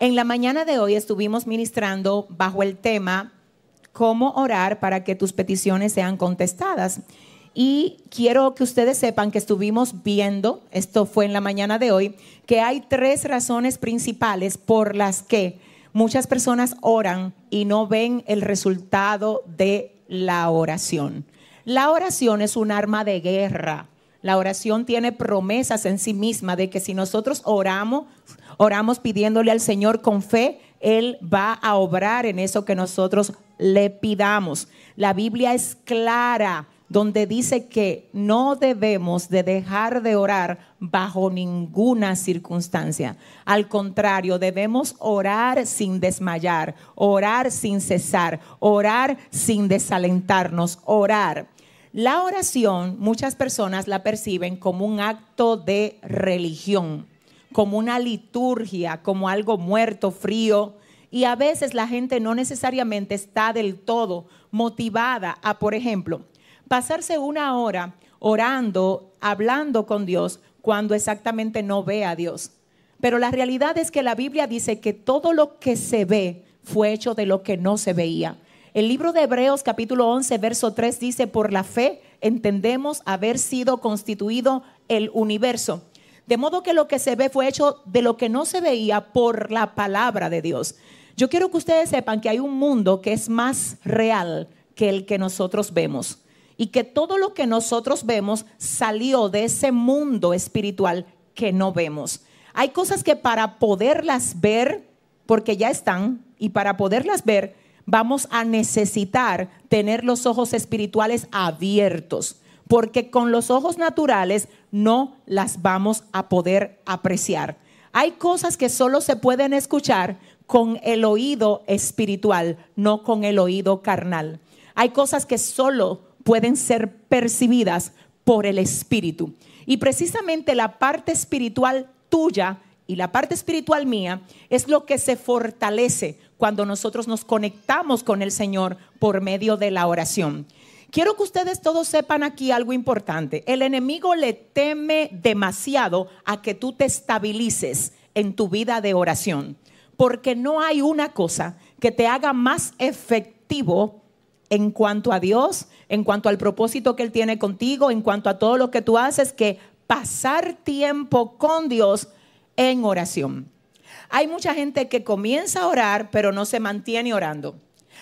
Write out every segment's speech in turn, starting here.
En la mañana de hoy estuvimos ministrando bajo el tema cómo orar para que tus peticiones sean contestadas. Y quiero que ustedes sepan que estuvimos viendo, esto fue en la mañana de hoy, que hay tres razones principales por las que muchas personas oran y no ven el resultado de la oración. La oración es un arma de guerra. La oración tiene promesas en sí misma de que si nosotros oramos, oramos pidiéndole al Señor con fe, Él va a obrar en eso que nosotros le pidamos. La Biblia es clara donde dice que no debemos de dejar de orar bajo ninguna circunstancia. Al contrario, debemos orar sin desmayar, orar sin cesar, orar sin desalentarnos, orar. La oración muchas personas la perciben como un acto de religión, como una liturgia, como algo muerto, frío, y a veces la gente no necesariamente está del todo motivada a, por ejemplo, pasarse una hora orando, hablando con Dios, cuando exactamente no ve a Dios. Pero la realidad es que la Biblia dice que todo lo que se ve fue hecho de lo que no se veía. El libro de Hebreos capítulo 11, verso 3 dice, por la fe entendemos haber sido constituido el universo. De modo que lo que se ve fue hecho de lo que no se veía por la palabra de Dios. Yo quiero que ustedes sepan que hay un mundo que es más real que el que nosotros vemos y que todo lo que nosotros vemos salió de ese mundo espiritual que no vemos. Hay cosas que para poderlas ver, porque ya están, y para poderlas ver, vamos a necesitar tener los ojos espirituales abiertos, porque con los ojos naturales no las vamos a poder apreciar. Hay cosas que solo se pueden escuchar con el oído espiritual, no con el oído carnal. Hay cosas que solo pueden ser percibidas por el Espíritu. Y precisamente la parte espiritual tuya y la parte espiritual mía es lo que se fortalece cuando nosotros nos conectamos con el Señor por medio de la oración. Quiero que ustedes todos sepan aquí algo importante. El enemigo le teme demasiado a que tú te estabilices en tu vida de oración, porque no hay una cosa que te haga más efectivo en cuanto a Dios, en cuanto al propósito que Él tiene contigo, en cuanto a todo lo que tú haces, que pasar tiempo con Dios en oración. Hay mucha gente que comienza a orar, pero no se mantiene orando.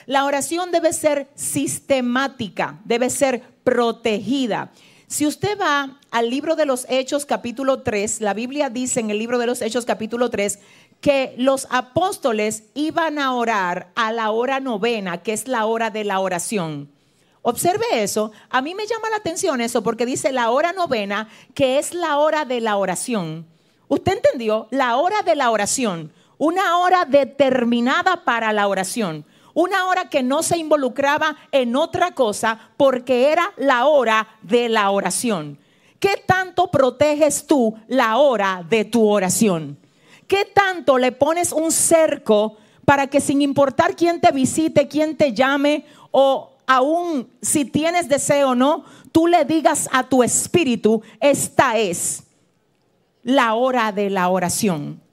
La oración debe ser sistemática, debe ser protegida. Si usted va al libro de los Hechos capítulo 3, la Biblia dice en el libro de los Hechos capítulo 3 que los apóstoles iban a orar a la hora novena, que es la hora de la oración. Observe eso. A mí me llama la atención eso porque dice la hora novena, que es la hora de la oración. ¿Usted entendió? La hora de la oración. Una hora determinada para la oración. Una hora que no se involucraba en otra cosa porque era la hora de la oración. ¿Qué tanto proteges tú la hora de tu oración? ¿Qué tanto le pones un cerco para que sin importar quién te visite, quién te llame o aún si tienes deseo o no, tú le digas a tu espíritu, esta es la hora de la oración.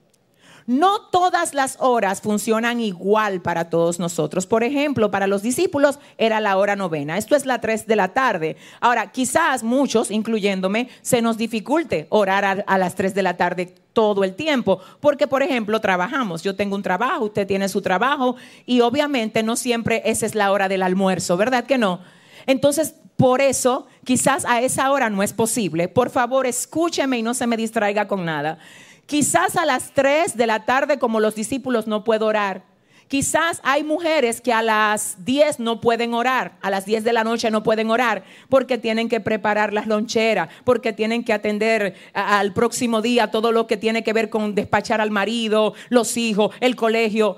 No todas las horas funcionan igual para todos nosotros. Por ejemplo, para los discípulos era la hora novena. Esto es la 3 de la tarde. Ahora, quizás muchos, incluyéndome, se nos dificulte orar a, las 3 de la tarde todo el tiempo. Porque, por ejemplo, trabajamos. Yo tengo un trabajo, usted tiene su trabajo y obviamente no siempre esa es la hora del almuerzo, ¿verdad que no? Entonces, por eso, quizás a esa hora no es posible. Por favor, escúcheme y no se me distraiga con nada. Quizás a las 3 de la tarde, como los discípulos, no puedo orar. Quizás hay mujeres que a las 10 no pueden orar, a las 10 de la noche no pueden orar porque tienen que preparar las loncheras, porque tienen que atender al próximo día todo lo que tiene que ver con despachar al marido, los hijos, el colegio.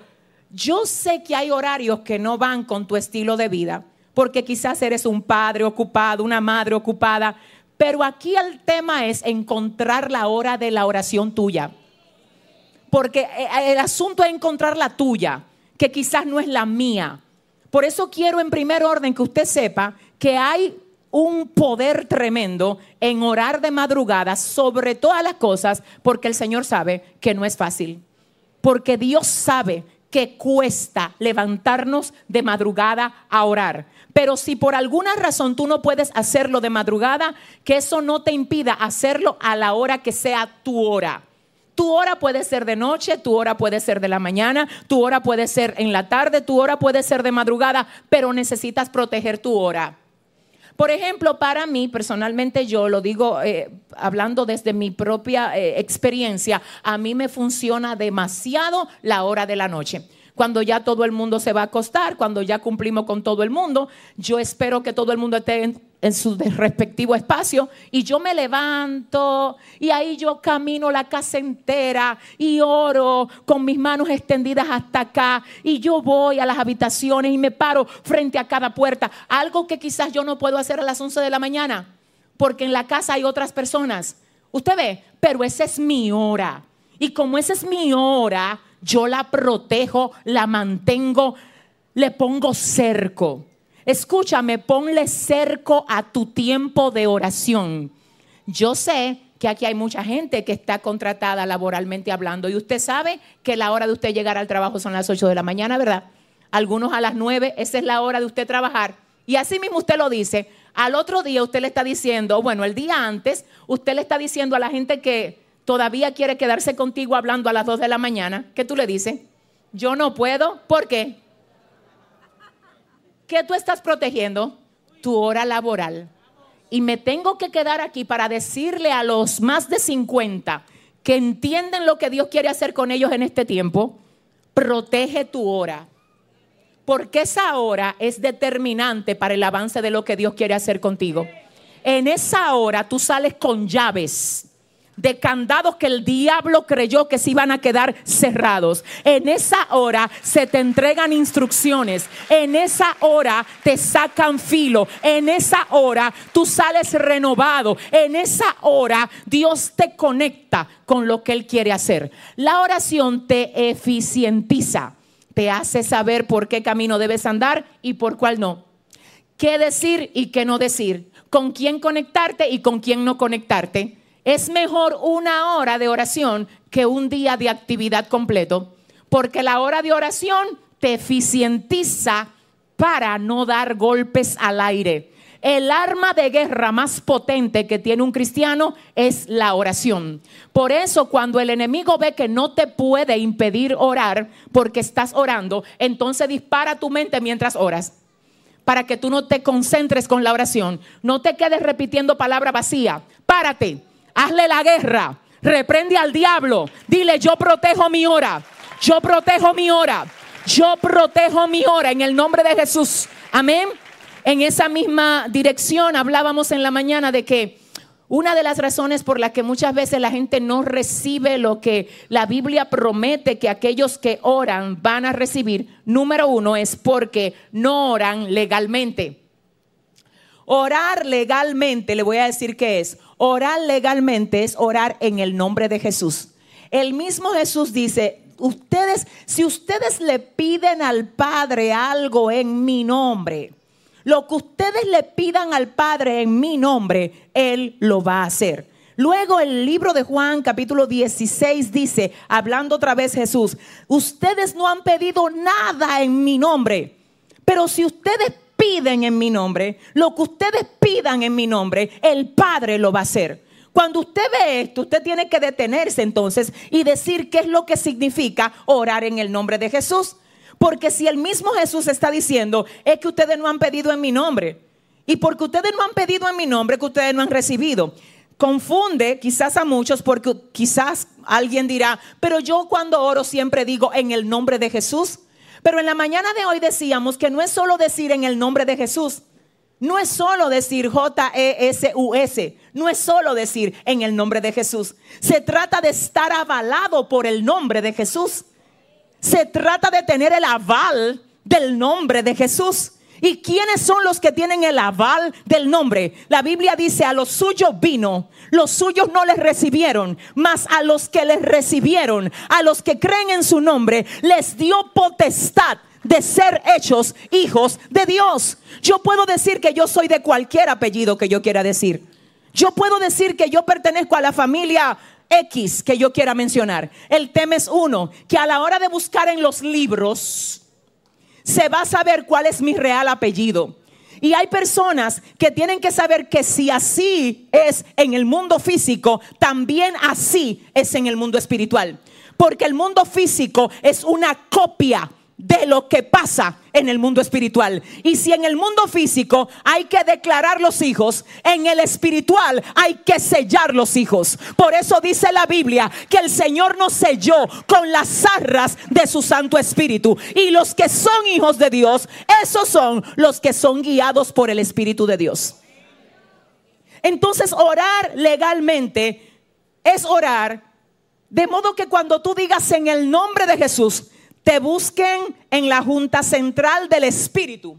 Yo sé que hay horarios que no van con tu estilo de vida, porque quizás eres un padre ocupado, una madre ocupada, pero aquí el tema es encontrar la hora de la oración tuya. Porque eh, el asunto es encontrar la tuya, que quizás no es la mía. Por eso quiero en primer orden que usted sepa que hay un poder tremendo en orar de madrugada sobre todas las cosas, porque el Señor sabe que no es fácil porque Dios sabe que cuesta levantarnos de madrugada a orar. Pero si por alguna razón tú no puedes hacerlo de madrugada, que eso no te impida hacerlo a la hora que sea tu hora. Tu hora puede ser de noche, tu hora puede ser de la mañana, tu hora puede ser en la tarde, tu hora puede ser de madrugada, pero necesitas proteger tu hora. Por ejemplo, para mí, personalmente yo lo digo eh, hablando desde mi propia eh, experiencia, a mí me funciona demasiado la hora de la noche cuando ya todo el mundo se va a acostar, cuando ya cumplimos con todo el mundo. Yo espero que todo el mundo esté en, su respectivo espacio y yo me levanto y ahí yo camino la casa entera y oro con mis manos extendidas hasta acá y yo voy a las habitaciones y me paro frente a cada puerta, algo que quizás yo no puedo hacer a las 11 de la mañana porque en la casa hay otras personas. Usted ve, pero esa es mi hora. Y como esa es mi hora, yo la protejo, la mantengo, le pongo cerco. Escúchame, ponle cerco a tu tiempo de oración. Yo sé que aquí hay mucha gente que está contratada laboralmente hablando y usted sabe que la hora de usted llegar al trabajo son las 8 de la mañana, ¿verdad? Algunos a las 9, esa es la hora de usted trabajar. Y así mismo usted lo dice. Al otro día usted le está diciendo, bueno, el día antes, usted le está diciendo a la gente que todavía quiere quedarse contigo hablando a las 2 de la mañana, ¿qué tú le dices? Yo no puedo, ¿por qué? ¿Qué tú estás protegiendo? Tu hora laboral. Y me tengo que quedar aquí para decirle a los más de 50 que entienden lo que Dios quiere hacer con ellos en este tiempo, protege tu hora. Porque esa hora es determinante para el avance de lo que Dios quiere hacer contigo. En esa hora tú sales con llaves de candados que el diablo creyó que se iban a quedar cerrados. En esa hora se te entregan instrucciones. En esa hora te sacan filo. En esa hora tú sales renovado. En esa hora Dios te conecta con lo que Él quiere hacer. La oración te eficientiza. Te hace saber por qué camino debes andar y por cuál no. Qué decir y qué no decir. Con quién conectarte y con quién no conectarte es mejor una hora de oración que un día de actividad completo, porque la hora de oración te eficientiza para no dar golpes al aire. El arma de guerra más potente que tiene un cristiano es la oración. Por eso cuando el enemigo ve que no te puede impedir orar porque estás orando, entonces dispara tu mente mientras oras. Para que tú no te concentres con la oración. No te quedes repitiendo palabra vacía. Párate hazle la guerra, reprende al diablo, dile yo protejo mi hora, yo protejo mi hora, yo protejo mi hora en el nombre de Jesús. Amén. En esa misma dirección hablábamos en la mañana de que una de las razones por las que muchas veces la gente no recibe lo que la Biblia promete que aquellos que oran van a recibir, número uno, es porque no oran legalmente. Orar legalmente, le voy a decir qué es. Orar legalmente es orar en el nombre de Jesús. El mismo Jesús dice, ustedes, si ustedes le piden al Padre algo en mi nombre, lo que ustedes le pidan al Padre en mi nombre, Él lo va a hacer. Luego el libro de Juan capítulo 16 dice, hablando otra vez Jesús, ustedes no han pedido nada en mi nombre, pero si ustedes piden en mi nombre, lo que ustedes pidan en mi nombre, el Padre lo va a hacer. Cuando usted ve esto, usted tiene que detenerse entonces y decir qué es lo que significa orar en el nombre de Jesús. Porque si el mismo Jesús está diciendo, es que ustedes no han pedido en mi nombre. Y porque ustedes no han pedido en mi nombre, que ustedes no han recibido. Confunde quizás a muchos porque quizás alguien dirá, pero yo cuando oro siempre digo en el nombre de Jesús. Pero en la mañana de hoy decíamos que no es solo decir en el nombre de Jesús. No es solo decir J-E-S-U-S. No es solo decir en el nombre de Jesús. Se trata de estar avalado por el nombre de Jesús. Se trata de tener el aval del nombre de Jesús. ¿Y quiénes son los que tienen el aval del nombre? La Biblia dice, a los suyos vino, los suyos no les recibieron, mas a los que les recibieron, a los que creen en su nombre, les dio potestad de ser hechos hijos de Dios. Yo puedo decir que yo soy de cualquier apellido que yo quiera decir. Yo puedo decir que yo pertenezco a la familia X que yo quiera mencionar. El tema es uno, que a la hora de buscar en los libros, se va a saber cuál es mi real apellido. Y hay personas que tienen que saber que si así es en el mundo físico, también así es en el mundo espiritual. Porque el mundo físico es una copia de lo que pasa en el mundo espiritual. Y si en el mundo físico hay que declarar los hijos, en el espiritual hay que sellar los hijos. Por eso dice la Biblia que el Señor nos selló con las arras de su Santo Espíritu. Y los que son hijos de Dios, esos son los que son guiados por el Espíritu de Dios. Entonces orar legalmente es orar de modo que cuando tú digas en el nombre de Jesús, te busquen en la Junta Central del Espíritu.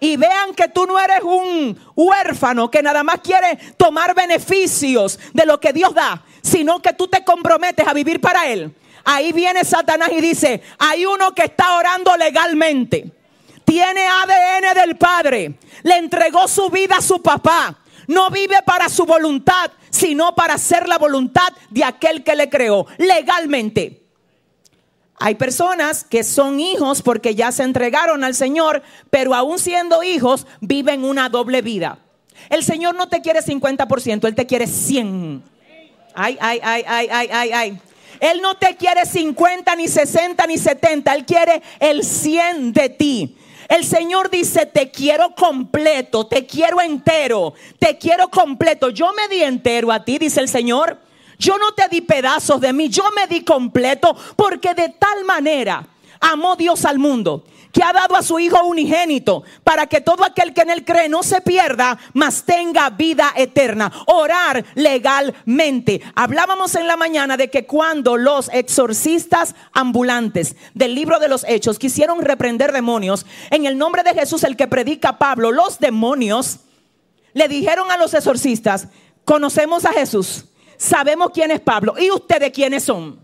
Y vean que tú no eres un huérfano que nada más quiere tomar beneficios de lo que Dios da, sino que tú te comprometes a vivir para Él. Ahí viene Satanás y dice, hay uno que está orando legalmente. Tiene ADN del Padre. Le entregó su vida a su papá. No vive para su voluntad, sino para hacer la voluntad de aquel que le creó legalmente. Hay personas que son hijos porque ya se entregaron al Señor, pero aún siendo hijos viven una doble vida. El Señor no te quiere 50%, Él te quiere 100. Ay, ay, ay, ay, ay, ay, ay. Él no te quiere 50, ni 60, ni 70. Él quiere el 100 de ti. El Señor dice, te quiero completo, te quiero entero, te quiero completo. Yo me di entero a ti, dice el Señor. Yo no te di pedazos de mí, yo me di completo porque de tal manera amó Dios al mundo que ha dado a su Hijo unigénito para que todo aquel que en él cree no se pierda, mas tenga vida eterna. Orar legalmente. Hablábamos en la mañana de que cuando los exorcistas ambulantes del libro de los Hechos quisieron reprender demonios, en el nombre de Jesús, el que predica Pablo, los demonios le dijeron a los exorcistas, conocemos a Jesús sabemos quién es Pablo. ¿Y ustedes quiénes son?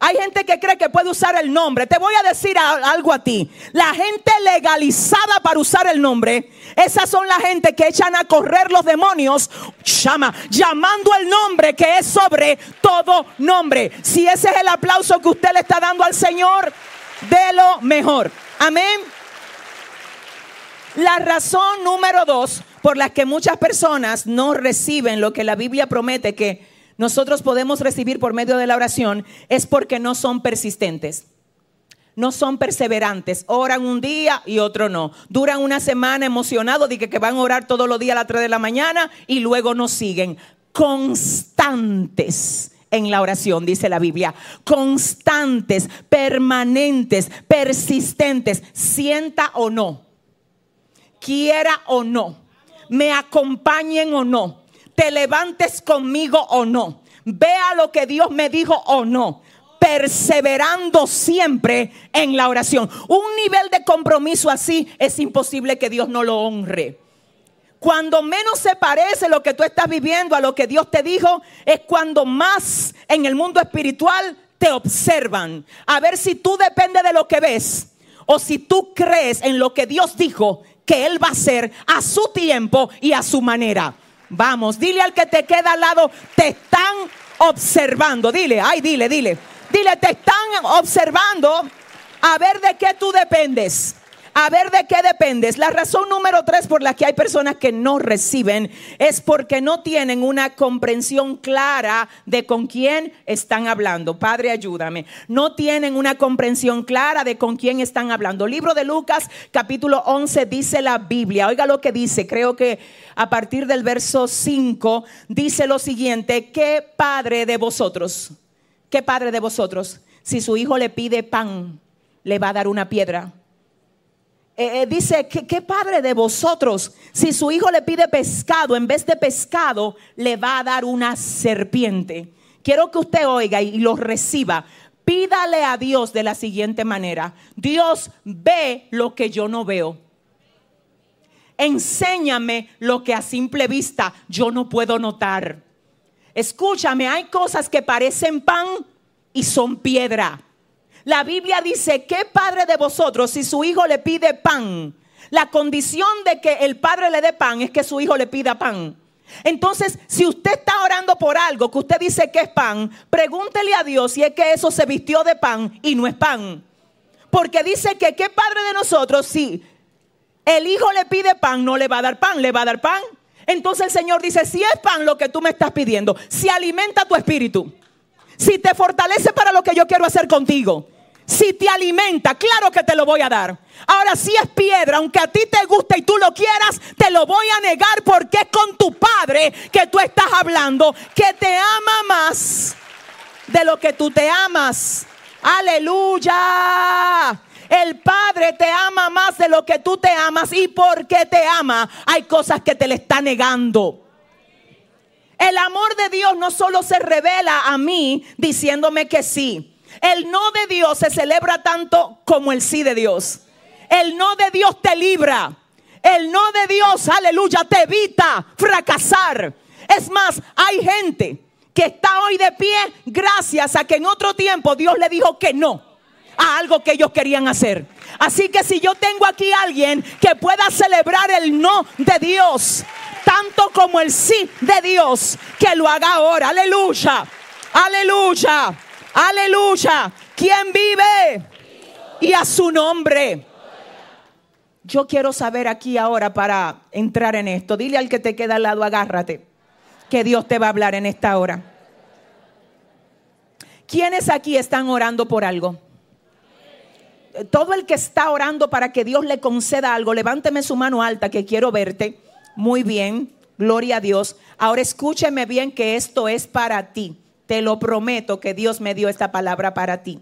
Hay gente que cree que puede usar el nombre. Te voy a decir algo a ti. La gente legalizada para usar el nombre, esas son la gente que echan a correr los demonios, llama, llamando el nombre que es sobre todo nombre. Si ese es el aplauso que usted le está dando al Señor, de lo mejor. Amén. La razón número dos por la que muchas personas no reciben lo que la Biblia promete que nosotros podemos recibir por medio de la oración es porque no son persistentes. No son perseverantes, oran un día y otro no. Duran una semana emocionados de que, van a orar todos los días a las 3 de la mañana y luego no siguen. Constantes en la oración, dice la Biblia. Constantes, permanentes, persistentes, sienta o no quiera o no, me acompañen o no, te levantes conmigo o no, vea lo que Dios me dijo o no, perseverando siempre en la oración. Un nivel de compromiso así es imposible que Dios no lo honre. Cuando menos se parece lo que tú estás viviendo a lo que Dios te dijo, es cuando más en el mundo espiritual te observan. A ver si tú dependes de lo que ves o si tú crees en lo que Dios dijo que Él va a hacer a su tiempo y a su manera. Vamos, dile al que te queda al lado, te están observando. Dile, ay, dile, dile. Dile, te están observando a ver de qué tú dependes. A ver de qué dependes. La razón número tres por la que hay personas que no reciben es porque no tienen una comprensión clara de con quién están hablando. Padre, ayúdame. No tienen una comprensión clara de con quién están hablando. Libro de Lucas, capítulo 11, dice la Biblia. Oiga lo que dice. Creo que a partir del verso 5 dice lo siguiente. ¿Qué padre de vosotros? ¿Qué padre de vosotros? Si su hijo le pide pan, le va a dar una piedra. Eh, eh, dice, que ¿qué padre de vosotros, si su hijo le pide pescado, en vez de pescado, le va a dar una serpiente? Quiero que usted oiga y lo reciba. Pídale a Dios de la siguiente manera. Dios ve lo que yo no veo. Enséñame lo que a simple vista yo no puedo notar. Escúchame, hay cosas que parecen pan y son piedra. La Biblia dice, ¿qué padre de vosotros si su hijo le pide pan? La condición de que el padre le dé pan es que su hijo le pida pan. Entonces, si usted está orando por algo que usted dice que es pan, pregúntele a Dios si es que eso se vistió de pan y no es pan. Porque dice que qué padre de nosotros si el hijo le pide pan, no le va a dar pan, le va a dar pan. Entonces el Señor dice, si es pan lo que tú me estás pidiendo, si alimenta tu espíritu, si te fortalece para lo que yo quiero hacer contigo, si te alimenta, claro que te lo voy a dar. Ahora, si es piedra, aunque a ti te guste y tú lo quieras, te lo voy a negar porque es con tu padre que tú estás hablando, que te ama más de lo que tú te amas. Aleluya. El Padre te ama más de lo que tú te amas y porque te ama hay cosas que te le está negando. El amor de Dios no solo se revela a mí diciéndome que sí. El no de Dios se celebra tanto como el sí de Dios. El no de Dios te libra. El no de Dios, aleluya, te evita fracasar. Es más, hay gente que está hoy de pie gracias a que en otro tiempo Dios le dijo que no a algo que ellos querían hacer. Así que si yo tengo aquí alguien que pueda celebrar el no de Dios, tanto como el sí de Dios, que lo haga ahora. Aleluya, aleluya, aleluya. ¿Quién vive? Y a su nombre. Yo quiero saber aquí ahora para entrar en esto. Dile al que te queda al lado, agárrate, que Dios te va a hablar en esta hora. ¿Quiénes aquí están orando por algo? Todo el que está orando para que Dios le conceda algo, levánteme su mano alta que quiero verte. Muy bien, gloria a Dios. Ahora escúcheme bien que esto es para ti. Te lo prometo que Dios me dio esta palabra para ti.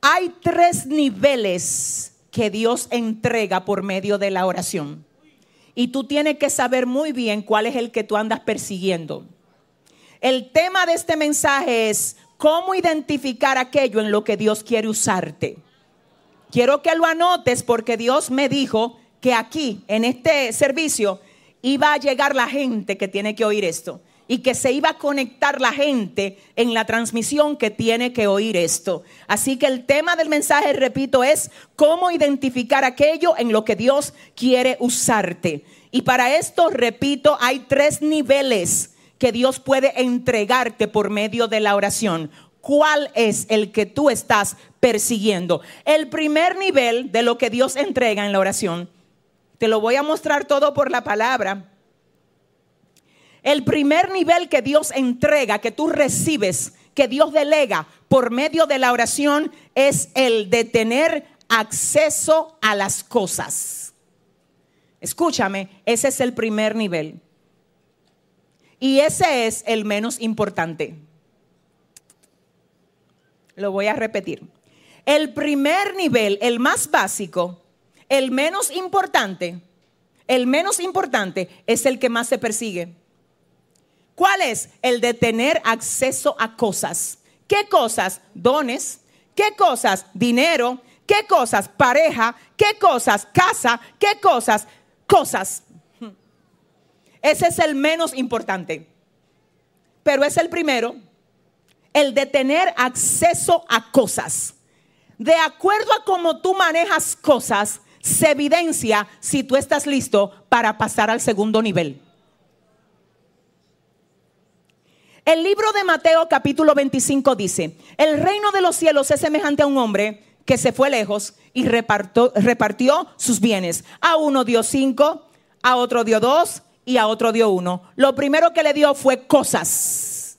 Hay tres niveles que Dios entrega por medio de la oración. Y tú tienes que saber muy bien cuál es el que tú andas persiguiendo. El tema de este mensaje es cómo identificar aquello en lo que Dios quiere usarte. Quiero que lo anotes porque Dios me dijo que aquí, en este servicio, iba a llegar la gente que tiene que oír esto y que se iba a conectar la gente en la transmisión que tiene que oír esto. Así que el tema del mensaje, repito, es cómo identificar aquello en lo que Dios quiere usarte. Y para esto, repito, hay tres niveles que Dios puede entregarte por medio de la oración. ¿Cuál es el que tú estás persiguiendo? El primer nivel de lo que Dios entrega en la oración, te lo voy a mostrar todo por la palabra el primer nivel que Dios entrega, que tú recibes, que Dios delega por medio de la oración, es el de tener acceso a las cosas. Escúchame, ese es el primer nivel. Y ese es el menos importante. Lo voy a repetir. El primer nivel, el más básico, el menos importante, el menos importante es el que más se persigue. ¿Cuál es? El de tener acceso a cosas. ¿Qué cosas? Dones. ¿Qué cosas? Dinero. ¿Qué cosas? Pareja. ¿Qué cosas? Casa. ¿Qué cosas? Cosas. Ese es el menos importante. Pero es el primero. El de tener acceso a cosas. De acuerdo a cómo tú manejas cosas, se evidencia si tú estás listo para pasar al segundo nivel. El libro de Mateo capítulo 25 dice, el reino de los cielos es semejante a un hombre que se fue lejos y repartió, sus bienes. A uno dio cinco, a otro dio dos y a otro dio uno. Lo primero que le dio fue cosas.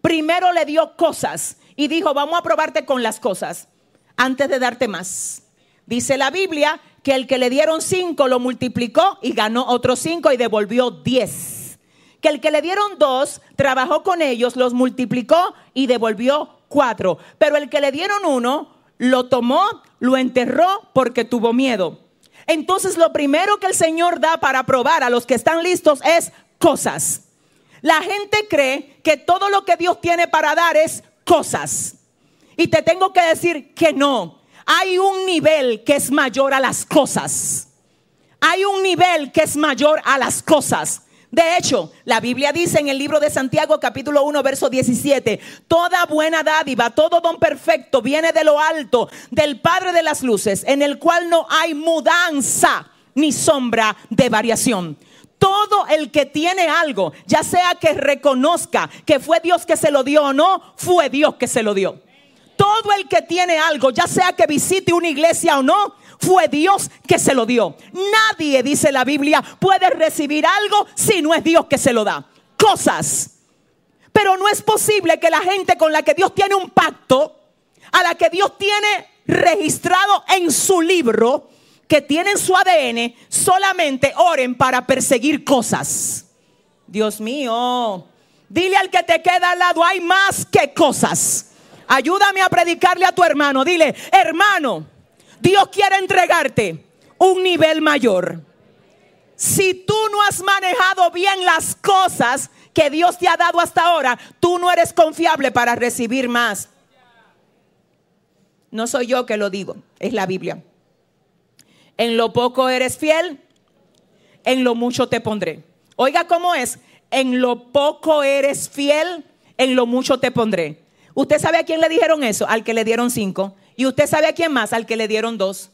Primero le dio cosas y dijo, vamos a probarte con las cosas antes de darte más. Dice la Biblia que el que le dieron cinco lo multiplicó y ganó otros cinco y devolvió diez que el que le dieron dos, trabajó con ellos, los multiplicó y devolvió cuatro. Pero el que le dieron uno, lo tomó, lo enterró porque tuvo miedo. Entonces lo primero que el Señor da para probar a los que están listos es cosas. La gente cree que todo lo que Dios tiene para dar es cosas. Y te tengo que decir que no. Hay un nivel que es mayor a las cosas. Hay un nivel que es mayor a las cosas. De hecho, la Biblia dice en el libro de Santiago capítulo 1 verso 17, toda buena dádiva, todo don perfecto viene de lo alto, del Padre de las Luces, en el cual no hay mudanza ni sombra de variación. Todo el que tiene algo, ya sea que reconozca que fue Dios que se lo dio o no, fue Dios que se lo dio. Todo el que tiene algo, ya sea que visite una iglesia o no, fue Dios que se lo dio. Nadie, dice la Biblia, puede recibir algo si no es Dios que se lo da. Cosas. Pero no es posible que la gente con la que Dios tiene un pacto, a la que Dios tiene registrado en su libro, que tienen su ADN, solamente oren para perseguir cosas. Dios mío, dile al que te queda al lado, hay más que cosas. Ayúdame a predicarle a tu hermano. Dile, hermano, Dios quiere entregarte un nivel mayor. Si tú no has manejado bien las cosas que Dios te ha dado hasta ahora, tú no eres confiable para recibir más. No soy yo que lo digo, es la Biblia. En lo poco eres fiel, en lo mucho te pondré. Oiga cómo es, en lo poco eres fiel, en lo mucho te pondré. ¿Usted sabe a quién le dijeron eso? Al que le dieron cinco. ¿Y usted sabe a quién más? Al que le dieron dos.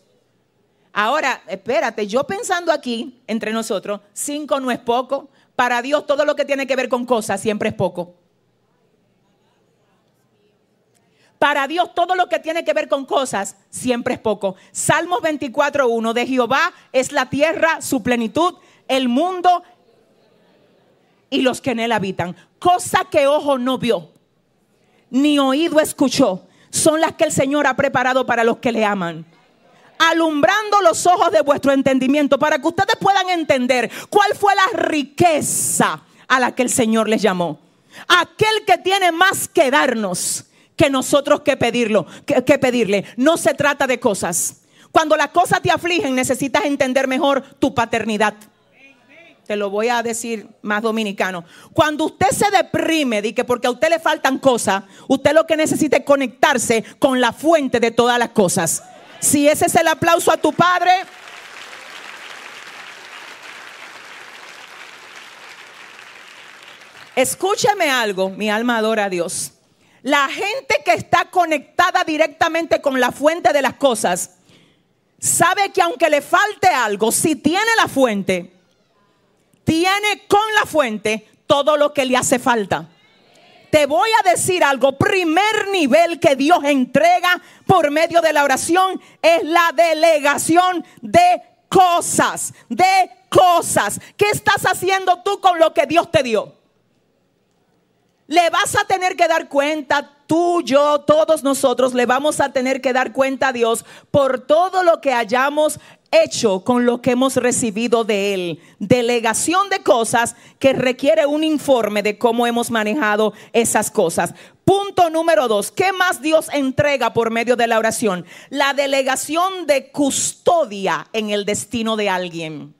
Ahora, espérate, yo pensando aquí, entre nosotros, cinco no es poco. Para Dios todo lo que tiene que ver con cosas siempre es poco. Para Dios todo lo que tiene que ver con cosas siempre es poco. Salmos 24.1 de Jehová es la tierra, su plenitud, el mundo y los que en él habitan. Cosa que ojo no vio, ni oído escuchó, son las que el Señor ha preparado para los que le aman. Alumbrando los ojos de vuestro entendimiento para que ustedes puedan entender cuál fue la riqueza a la que el Señor les llamó. Aquel que tiene más que darnos que nosotros que pedirlo, que, que pedirle. No se trata de cosas. Cuando las cosas te afligen, necesitas entender mejor tu paternidad te lo voy a decir más dominicano. Cuando usted se deprime, di que porque a usted le faltan cosas, usted lo que necesita es conectarse con la fuente de todas las cosas. Si ese es el aplauso a tu padre, escúcheme algo, mi alma adora a Dios. La gente que está conectada directamente con la fuente de las cosas, sabe que aunque le falte algo, si tiene la fuente, tiene con la fuente todo lo que le hace falta. Te voy a decir algo, primer nivel que Dios entrega por medio de la oración es la delegación de cosas, de cosas. ¿Qué estás haciendo tú con lo que Dios te dio? Le vas a tener que dar cuenta, tú, yo, todos nosotros le vamos a tener que dar cuenta a Dios por todo lo que hayamos hecho con lo que hemos recibido de Él. Delegación de cosas que requiere un informe de cómo hemos manejado esas cosas. Punto número dos, ¿qué más Dios entrega por medio de la oración? La delegación de custodia en el destino de alguien.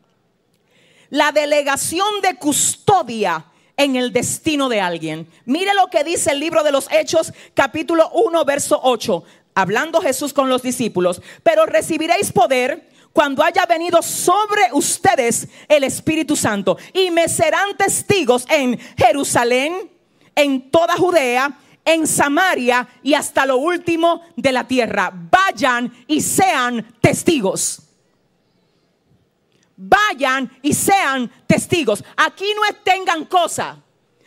La delegación de custodia en el destino de alguien. Mire lo que dice el libro de los Hechos, capítulo 1, verso 8. Hablando Jesús con los discípulos, pero recibiréis poder cuando haya venido sobre ustedes el Espíritu Santo y me serán testigos en Jerusalén, en toda Judea, en Samaria y hasta lo último de la tierra. Vayan y sean testigos. Vayan y sean testigos. Aquí no es tengan cosa,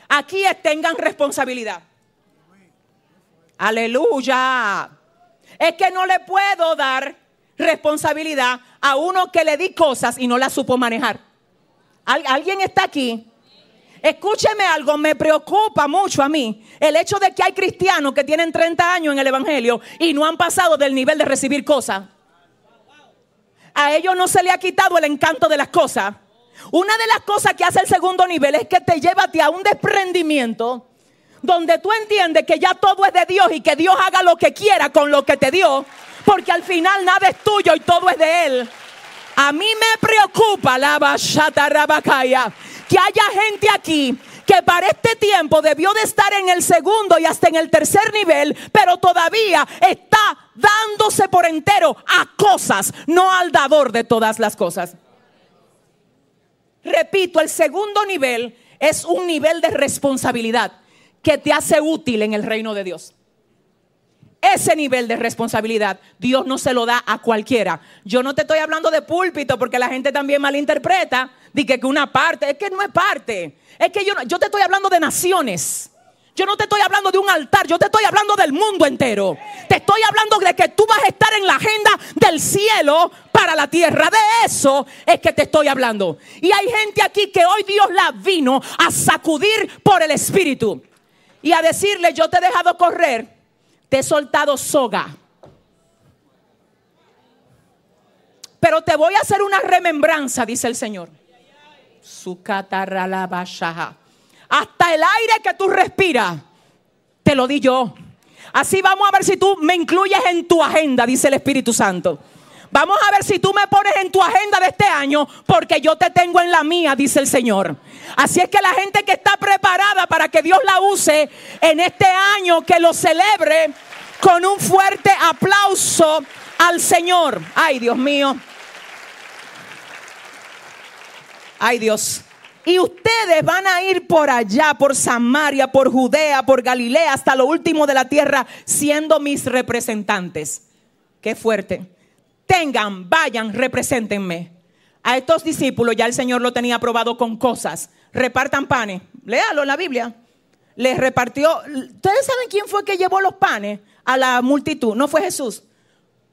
aquí es tengan responsabilidad. Aleluya. Es que no le puedo dar responsabilidad a uno que le di cosas y no las supo manejar. ¿Alguien está aquí? Escúcheme algo, me preocupa mucho a mí el hecho de que hay cristianos que tienen 30 años en el Evangelio y no han pasado del nivel de recibir cosas. A ellos no se le ha quitado el encanto de las cosas. Una de las cosas que hace el segundo nivel es que te lleva a un desprendimiento donde tú entiendes que ya todo es de Dios y que Dios haga lo que quiera con lo que te dio porque al final nada es tuyo y todo es de Él. A mí me preocupa la rabacaya que haya gente aquí que para este tiempo debió de estar en el segundo y hasta en el tercer nivel, pero todavía está dándose por entero a cosas, no al dador de todas las cosas. Repito, el segundo nivel es un nivel de responsabilidad que te hace útil en el reino de Dios. Ese nivel de responsabilidad Dios no se lo da a cualquiera. Yo no te estoy hablando de púlpito porque la gente también malinterpreta. Dije que una parte, es que no es parte. Es que yo, yo te estoy hablando de naciones. Yo no te estoy hablando de un altar, yo te estoy hablando del mundo entero. Te estoy hablando de que tú vas a estar en la agenda del cielo para la tierra. De eso es que te estoy hablando. Y hay gente aquí que hoy Dios la vino a sacudir por el Espíritu y a decirle, yo te he dejado correr, te he soltado soga. Pero te voy a hacer una remembranza, dice el Señor. Hasta el aire que tú respiras, te lo di yo. Así vamos a ver si tú me incluyes en tu agenda, dice el Espíritu Santo. Vamos a ver si tú me pones en tu agenda de este año, porque yo te tengo en la mía, dice el Señor. Así es que la gente que está preparada para que Dios la use en este año, que lo celebre con un fuerte aplauso al Señor. Ay, Dios mío. Ay, Dios. Y ustedes van a ir por allá, por Samaria, por Judea, por Galilea, hasta lo último de la tierra, siendo mis representantes. Qué fuerte tengan, vayan, represéntenme. A estos discípulos ya el Señor lo tenía aprobado con cosas. Repartan panes. Léalo en la Biblia. Les repartió. ¿Ustedes saben quién fue que llevó los panes a la multitud? No fue Jesús.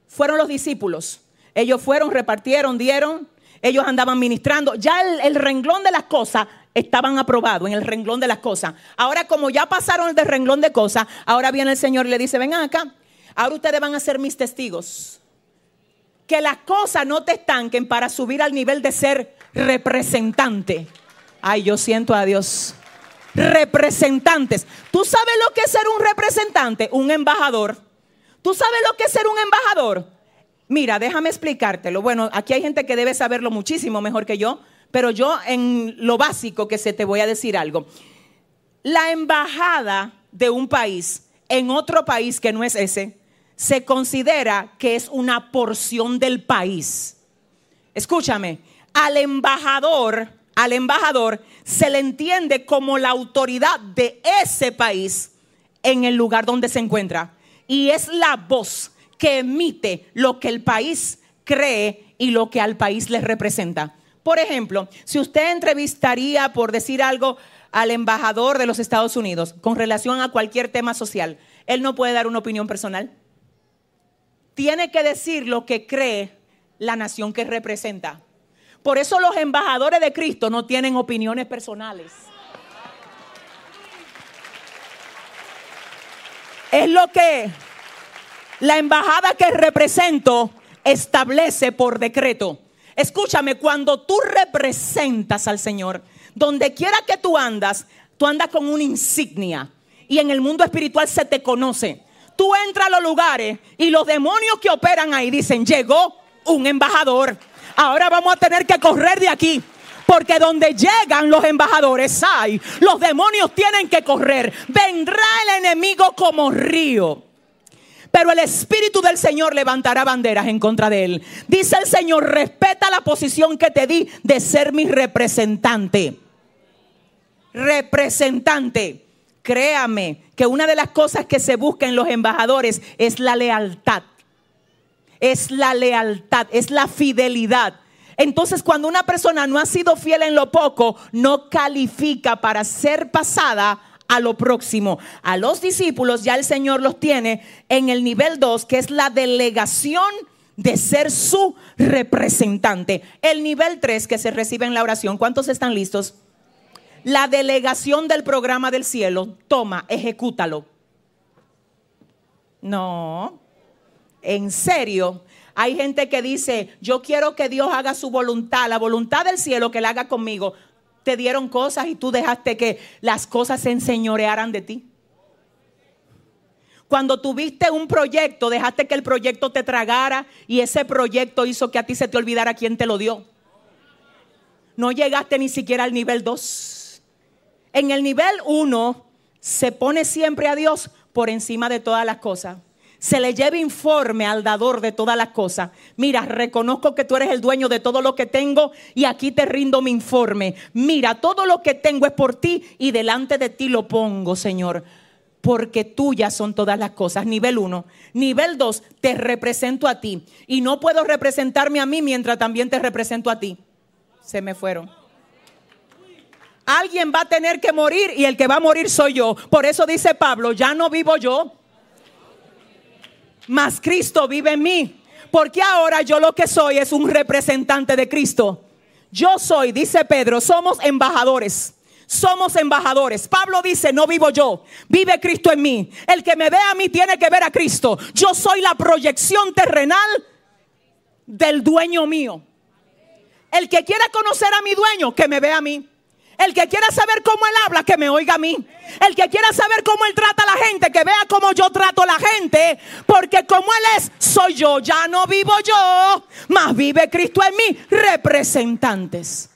Fueron los discípulos. Ellos fueron, repartieron, dieron. Ellos andaban ministrando. Ya el, el renglón de las cosas estaban aprobados en el renglón de las cosas. Ahora, como ya pasaron del renglón de cosas, ahora viene el Señor y le dice: Vengan acá. Ahora ustedes van a ser mis testigos que las cosas no te estanquen para subir al nivel de ser representante. Ay, yo siento a Dios. Representantes. ¿Tú sabes lo que es ser un representante? Un embajador. ¿Tú sabes lo que es ser un embajador? Mira, déjame explicártelo. Bueno, aquí hay gente que debe saberlo muchísimo mejor que yo, pero yo en lo básico que se te voy a decir algo. La embajada de un país en otro país que no es ese se considera que es una porción del país. Escúchame, al embajador, al embajador se le entiende como la autoridad de ese país en el lugar donde se encuentra. Y es la voz que emite lo que el país cree y lo que al país le representa. Por ejemplo, si usted entrevistaría, por decir algo, al embajador de los Estados Unidos con relación a cualquier tema social, él no puede dar una opinión personal tiene que decir lo que cree la nación que representa. Por eso los embajadores de Cristo no tienen opiniones personales. Es lo que la embajada que represento establece por decreto. Escúchame, cuando tú representas al Señor, donde quiera que tú andas, tú andas con una insignia y en el mundo espiritual se te conoce tú entras a los lugares y los demonios que operan ahí dicen, llegó un embajador. Ahora vamos a tener que correr de aquí. Porque donde llegan los embajadores hay, los demonios tienen que correr. Vendrá el enemigo como río. Pero el Espíritu del Señor levantará banderas en contra de él. Dice el Señor, respeta la posición que te di de ser mi representante. Representante. Créame que una de las cosas que se busca en los embajadores es la lealtad. Es la lealtad, es la fidelidad. Entonces, cuando una persona no ha sido fiel en lo poco, no califica para ser pasada a lo próximo. A los discípulos ya el Señor los tiene en el nivel 2, que es la delegación de ser su representante. El nivel 3 que se recibe en la oración. ¿Cuántos están listos? la delegación del programa del cielo, toma, ejecútalo. No, en serio. Hay gente que dice, yo quiero que Dios haga su voluntad, la voluntad del cielo que la haga conmigo. Te dieron cosas y tú dejaste que las cosas se enseñorearan de ti. Cuando tuviste un proyecto, dejaste que el proyecto te tragara y ese proyecto hizo que a ti se te olvidara quién te lo dio. No llegaste ni siquiera al nivel 2. En el nivel 1 se pone siempre a Dios por encima de todas las cosas. Se le lleva informe al dador de todas las cosas. Mira, reconozco que tú eres el dueño de todo lo que tengo y aquí te rindo mi informe. Mira, todo lo que tengo es por ti y delante de ti lo pongo, Señor. Porque tuyas son todas las cosas. Nivel 1. Nivel 2, te represento a ti. Y no puedo representarme a mí mientras también te represento a ti. Se me fueron. Alguien va a tener que morir y el que va a morir soy yo. Por eso dice Pablo, ya no vivo yo, mas Cristo vive en mí. Porque ahora yo lo que soy es un representante de Cristo. Yo soy, dice Pedro, somos embajadores. Somos embajadores. Pablo dice, no vivo yo, vive Cristo en mí. El que me ve a mí tiene que ver a Cristo. Yo soy la proyección terrenal del dueño mío. El que quiera conocer a mi dueño, que me vea a mí. El que quiera saber cómo él habla, que me oiga a mí. El que quiera saber cómo él trata a la gente, que vea cómo yo trato a la gente. Porque como él es, soy yo. Ya no vivo yo, más vive Cristo en mí. Representantes.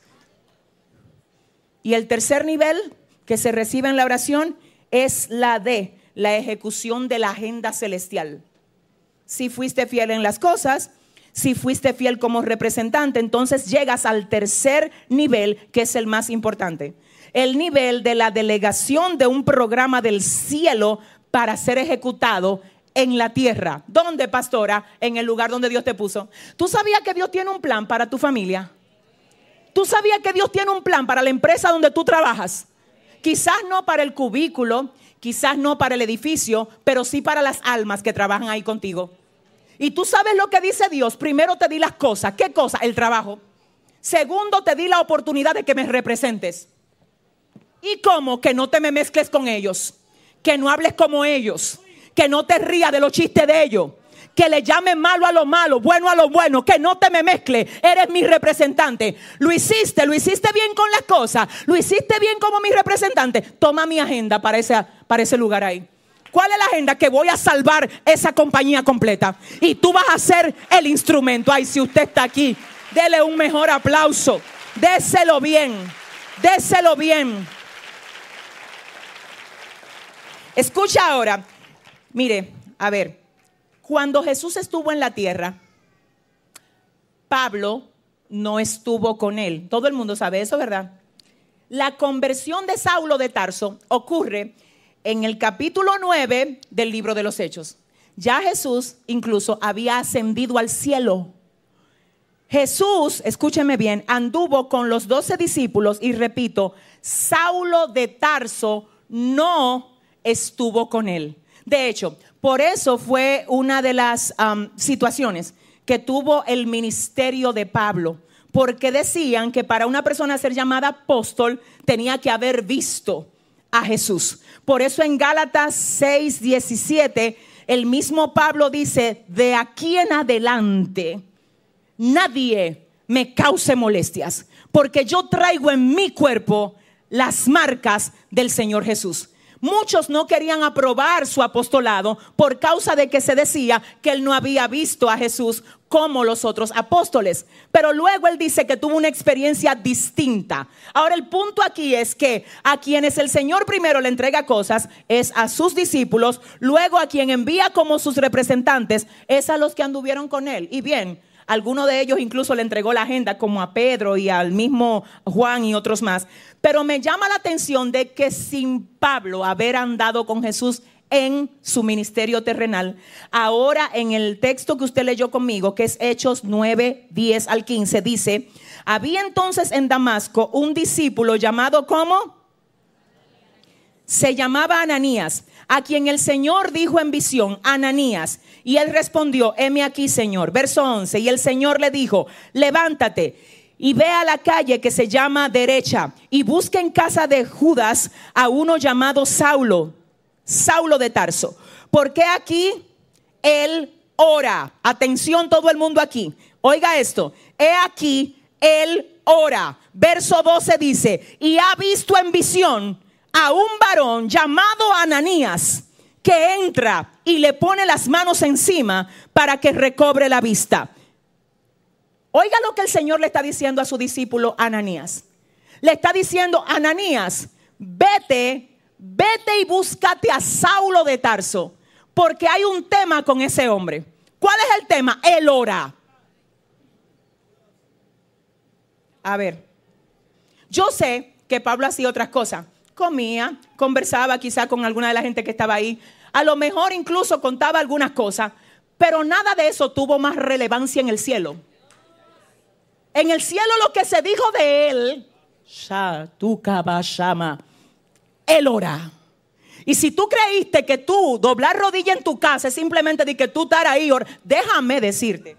Y el tercer nivel que se recibe en la oración es la de la ejecución de la agenda celestial. Si fuiste fiel en las cosas, si fuiste fiel como representante, entonces llegas al tercer nivel, que es el más importante. El nivel de la delegación de un programa del cielo para ser ejecutado en la tierra. ¿Dónde, pastora? En el lugar donde Dios te puso. ¿Tú sabías que Dios tiene un plan para tu familia? ¿Tú sabías que Dios tiene un plan para la empresa donde tú trabajas? Quizás no para el cubículo, quizás no para el edificio, pero sí para las almas que trabajan ahí contigo. Y tú sabes lo que dice Dios. Primero te di las cosas. ¿Qué cosa? El trabajo. Segundo, te di la oportunidad de que me representes. ¿Y cómo? Que no te me mezcles con ellos. Que no hables como ellos. Que no te rías de los chistes de ellos. Que le llames malo a lo malo, bueno a lo bueno. Que no te me mezcle. Eres mi representante. Lo hiciste, lo hiciste bien con las cosas. Lo hiciste bien como mi representante. Toma mi agenda para ese, para ese lugar ahí. ¿Cuál es la agenda? Que voy a salvar esa compañía completa. Y tú vas a ser el instrumento. Ay, si usted está aquí, dele un mejor aplauso. Déselo bien. Déselo bien. Escucha ahora. Mire, a ver. Cuando Jesús estuvo en la tierra, Pablo no estuvo con él. Todo el mundo sabe eso, ¿verdad? La conversión de Saulo de Tarso ocurre en el capítulo 9 del libro de los Hechos. Ya Jesús incluso había ascendido al cielo. Jesús, escúcheme bien, anduvo con los doce discípulos y repito, Saulo de Tarso no estuvo con él. De hecho, por eso fue una de las situaciones que tuvo el ministerio de Pablo, porque decían que para una persona ser llamada apóstol tenía que haber visto a Jesús. Por eso en Gálatas 6, 17, el mismo Pablo dice, de aquí en adelante, nadie me cause molestias, porque yo traigo en mi cuerpo las marcas del Señor Jesús. Muchos no querían aprobar su apostolado por causa de que se decía que él no había visto a Jesús como los otros apóstoles. Pero luego él dice que tuvo una experiencia distinta. Ahora el punto aquí es que a quienes el Señor primero le entrega cosas es a sus discípulos, luego a quien envía como sus representantes es a los que anduvieron con él. Y bien, Alguno de ellos incluso le entregó la agenda como a Pedro y al mismo Juan y otros más. Pero me llama la atención de que sin Pablo haber andado con Jesús en su ministerio terrenal, ahora en el texto que usted leyó conmigo, que es Hechos 9, 10 al 15, dice, había entonces en Damasco un discípulo llamado como se llamaba Ananías, a quien el Señor dijo en visión, Ananías, y él respondió, heme aquí, Señor. Verso 11, y el Señor le dijo, levántate y ve a la calle que se llama derecha y busca en casa de Judas a uno llamado Saulo, Saulo de Tarso, porque aquí él ora. Atención todo el mundo aquí. Oiga esto, he aquí él ora. Verso 12 dice, y ha visto en visión a un varón llamado Ananías que entra y le pone las manos encima para que recobre la vista. Oiga lo que el Señor le está diciendo a su discípulo Ananías. Le está diciendo, Ananías, vete, vete y búscate a Saulo de Tarso, porque hay un tema con ese hombre. ¿Cuál es el tema? Él ora. A ver, yo sé que Pablo hacía otras cosas comía, conversaba quizá con alguna de la gente que estaba ahí, a lo mejor incluso contaba algunas cosas, pero nada de eso tuvo más relevancia en el cielo. En el cielo lo que se dijo de él Él ora. Y si tú creíste que tú doblar rodilla en tu casa es simplemente de que tú estar ahí, déjame decirte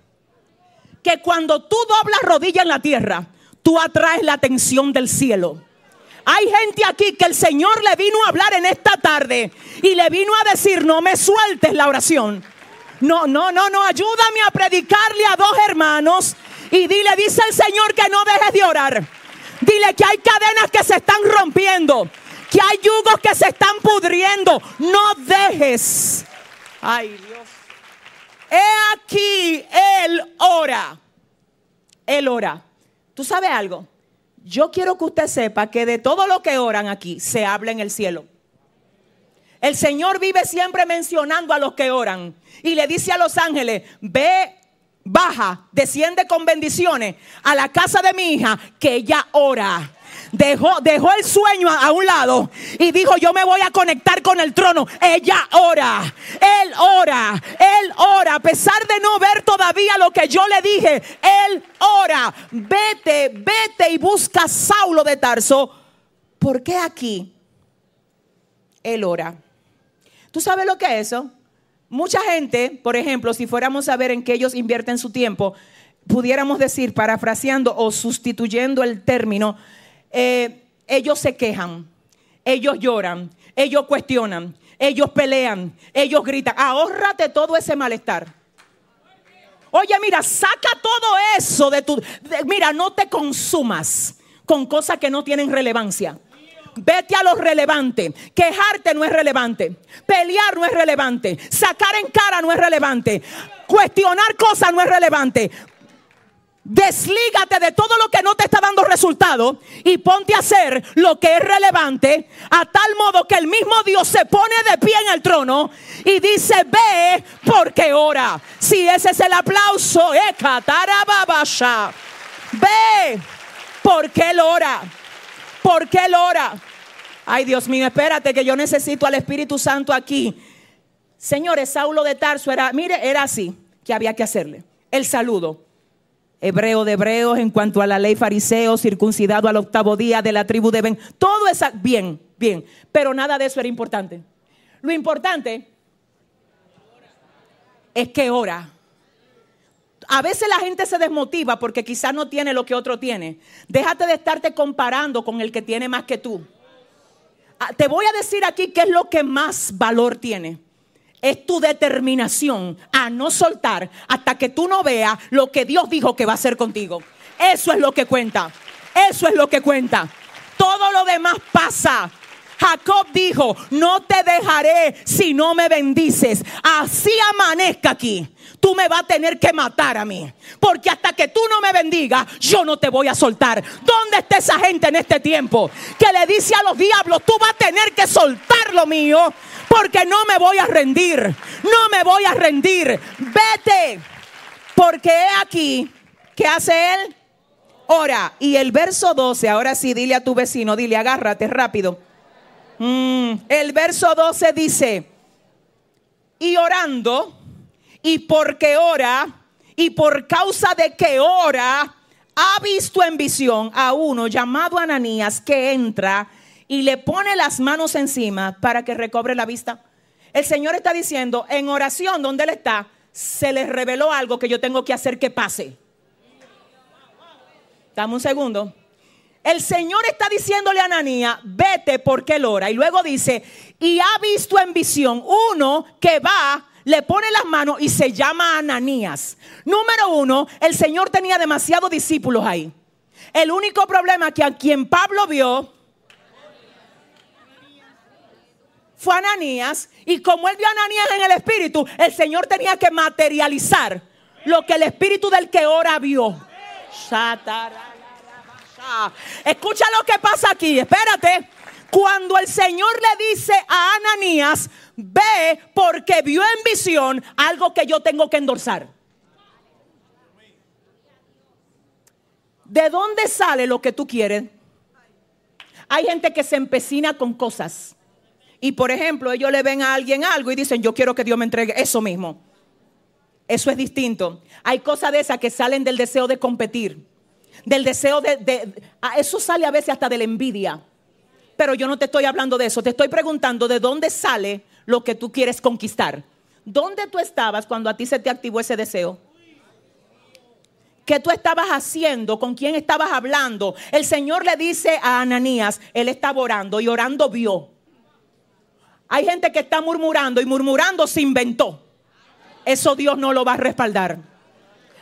que cuando tú doblas rodilla en la tierra, tú atraes la atención del cielo. Hay gente aquí que el Señor le vino a hablar en esta tarde y le vino a decir, no me sueltes la oración. No, no, no, no, ayúdame a predicarle a dos hermanos y dile, dice el Señor que no dejes de orar. Dile que hay cadenas que se están rompiendo, que hay yugos que se están pudriendo. No dejes. Ay Dios. He aquí, Él ora. Él ora. ¿Tú sabes algo? Yo quiero que usted sepa que de todo lo que oran aquí se habla en el cielo. El Señor vive siempre mencionando a los que oran y le dice a los ángeles, ve, baja, desciende con bendiciones a la casa de mi hija que ella ora. Dejó, dejó, el sueño a, un lado y dijo, yo me voy a conectar con el trono. Ella ora, él ora, él ora. A pesar de no ver todavía lo que yo le dije, él ora. Vete, vete y busca a Saulo de Tarso. ¿Por qué aquí? Él ora. ¿Tú sabes lo que es eso? Mucha gente, por ejemplo, si fuéramos a ver en qué ellos invierten su tiempo, pudiéramos decir, parafraseando o sustituyendo el término, eh, ellos se quejan, ellos lloran, ellos cuestionan, ellos pelean, ellos gritan. Ahórrate todo ese malestar. Oye, mira, saca todo eso de tu... mira, no te consumas con cosas que no tienen relevancia. Vete a lo relevante. Quejarte no es relevante. Pelear no es relevante. Sacar en cara no es relevante. Cuestionar cosas no es relevante. Deslígate de todo lo que no te está dando resultado y ponte a hacer lo que es relevante a tal modo que el mismo Dios se pone de pie en el trono y dice, ve porque ora. Si ese es el aplauso, ve porque él ora. ¿Por qué él ora? Ay, Dios mío, espérate que yo necesito al Espíritu Santo aquí. Señores, Saulo de Tarso era, mire, era así que había que hacerle. El saludo. Hebreo de hebreos en cuanto a la ley fariseo, circuncidado al octavo día de la tribu de Ben. Todo eso, bien, bien. Pero nada de eso era importante. Lo importante es que ora. A veces la gente se desmotiva porque quizás no tiene lo que otro tiene. Déjate de estarte comparando con el que tiene más que tú. Ah, te voy a decir aquí qué es lo que más valor tiene. Es tu determinación a no soltar hasta que tú no veas lo que Dios dijo que va a hacer contigo. Eso es lo que cuenta. Eso es lo que cuenta. Todo lo demás pasa. Jacob dijo, no te dejaré si no me bendices. Así amanezca aquí. Tú me vas a tener que matar a mí. Porque hasta que tú no me bendigas, yo no te voy a soltar. ¿Dónde está esa gente en este tiempo? Que le dice a los diablos, tú vas a tener que soltar lo mío. Porque no me voy a rendir. No me voy a rendir. Vete. Porque he aquí, ¿qué hace él? Ora. Y el verso 12, ahora sí, dile a tu vecino, dile, agárrate rápido. Mm, el verso 12 dice, y orando, y porque ora, y por causa de que ora, ha visto en visión a uno llamado Ananías que entra y le pone las manos encima para que recobre la vista. El Señor está diciendo, en oración donde Él está, se le reveló algo que yo tengo que hacer que pase. Dame un segundo. El Señor está diciéndole a Ananía, vete porque él ora. Y luego dice, y ha visto en visión uno que va, le pone las manos y se llama Ananías. Número uno, el Señor tenía demasiados discípulos ahí. El único problema que a quien Pablo vio fue Ananías. Y como él vio a Ananías en el Espíritu, el Señor tenía que materializar lo que el Espíritu del que ora vio. Escucha lo que pasa aquí, espérate. Cuando el Señor le dice a Ananías, ve porque vio en visión algo que yo tengo que endorsar. ¿De dónde sale lo que tú quieres? Hay gente que se empecina con cosas. Y por ejemplo, ellos le ven a alguien algo y dicen, yo quiero que Dios me entregue eso mismo. Eso es distinto. Hay cosas de esas que salen del deseo de competir del deseo de, de- a- eso sale a veces hasta de la envidia. Pero yo no te estoy hablando de eso, te estoy preguntando de dónde sale lo que tú quieres conquistar. ¿Dónde tú estabas cuando a ti se te activó ese deseo? ¿Qué tú estabas haciendo? ¿Con quién estabas hablando? El Señor le dice a Ananías, él estaba orando y orando vio. Hay gente que está murmurando y murmurando se inventó. Eso Dios no lo va a respaldar.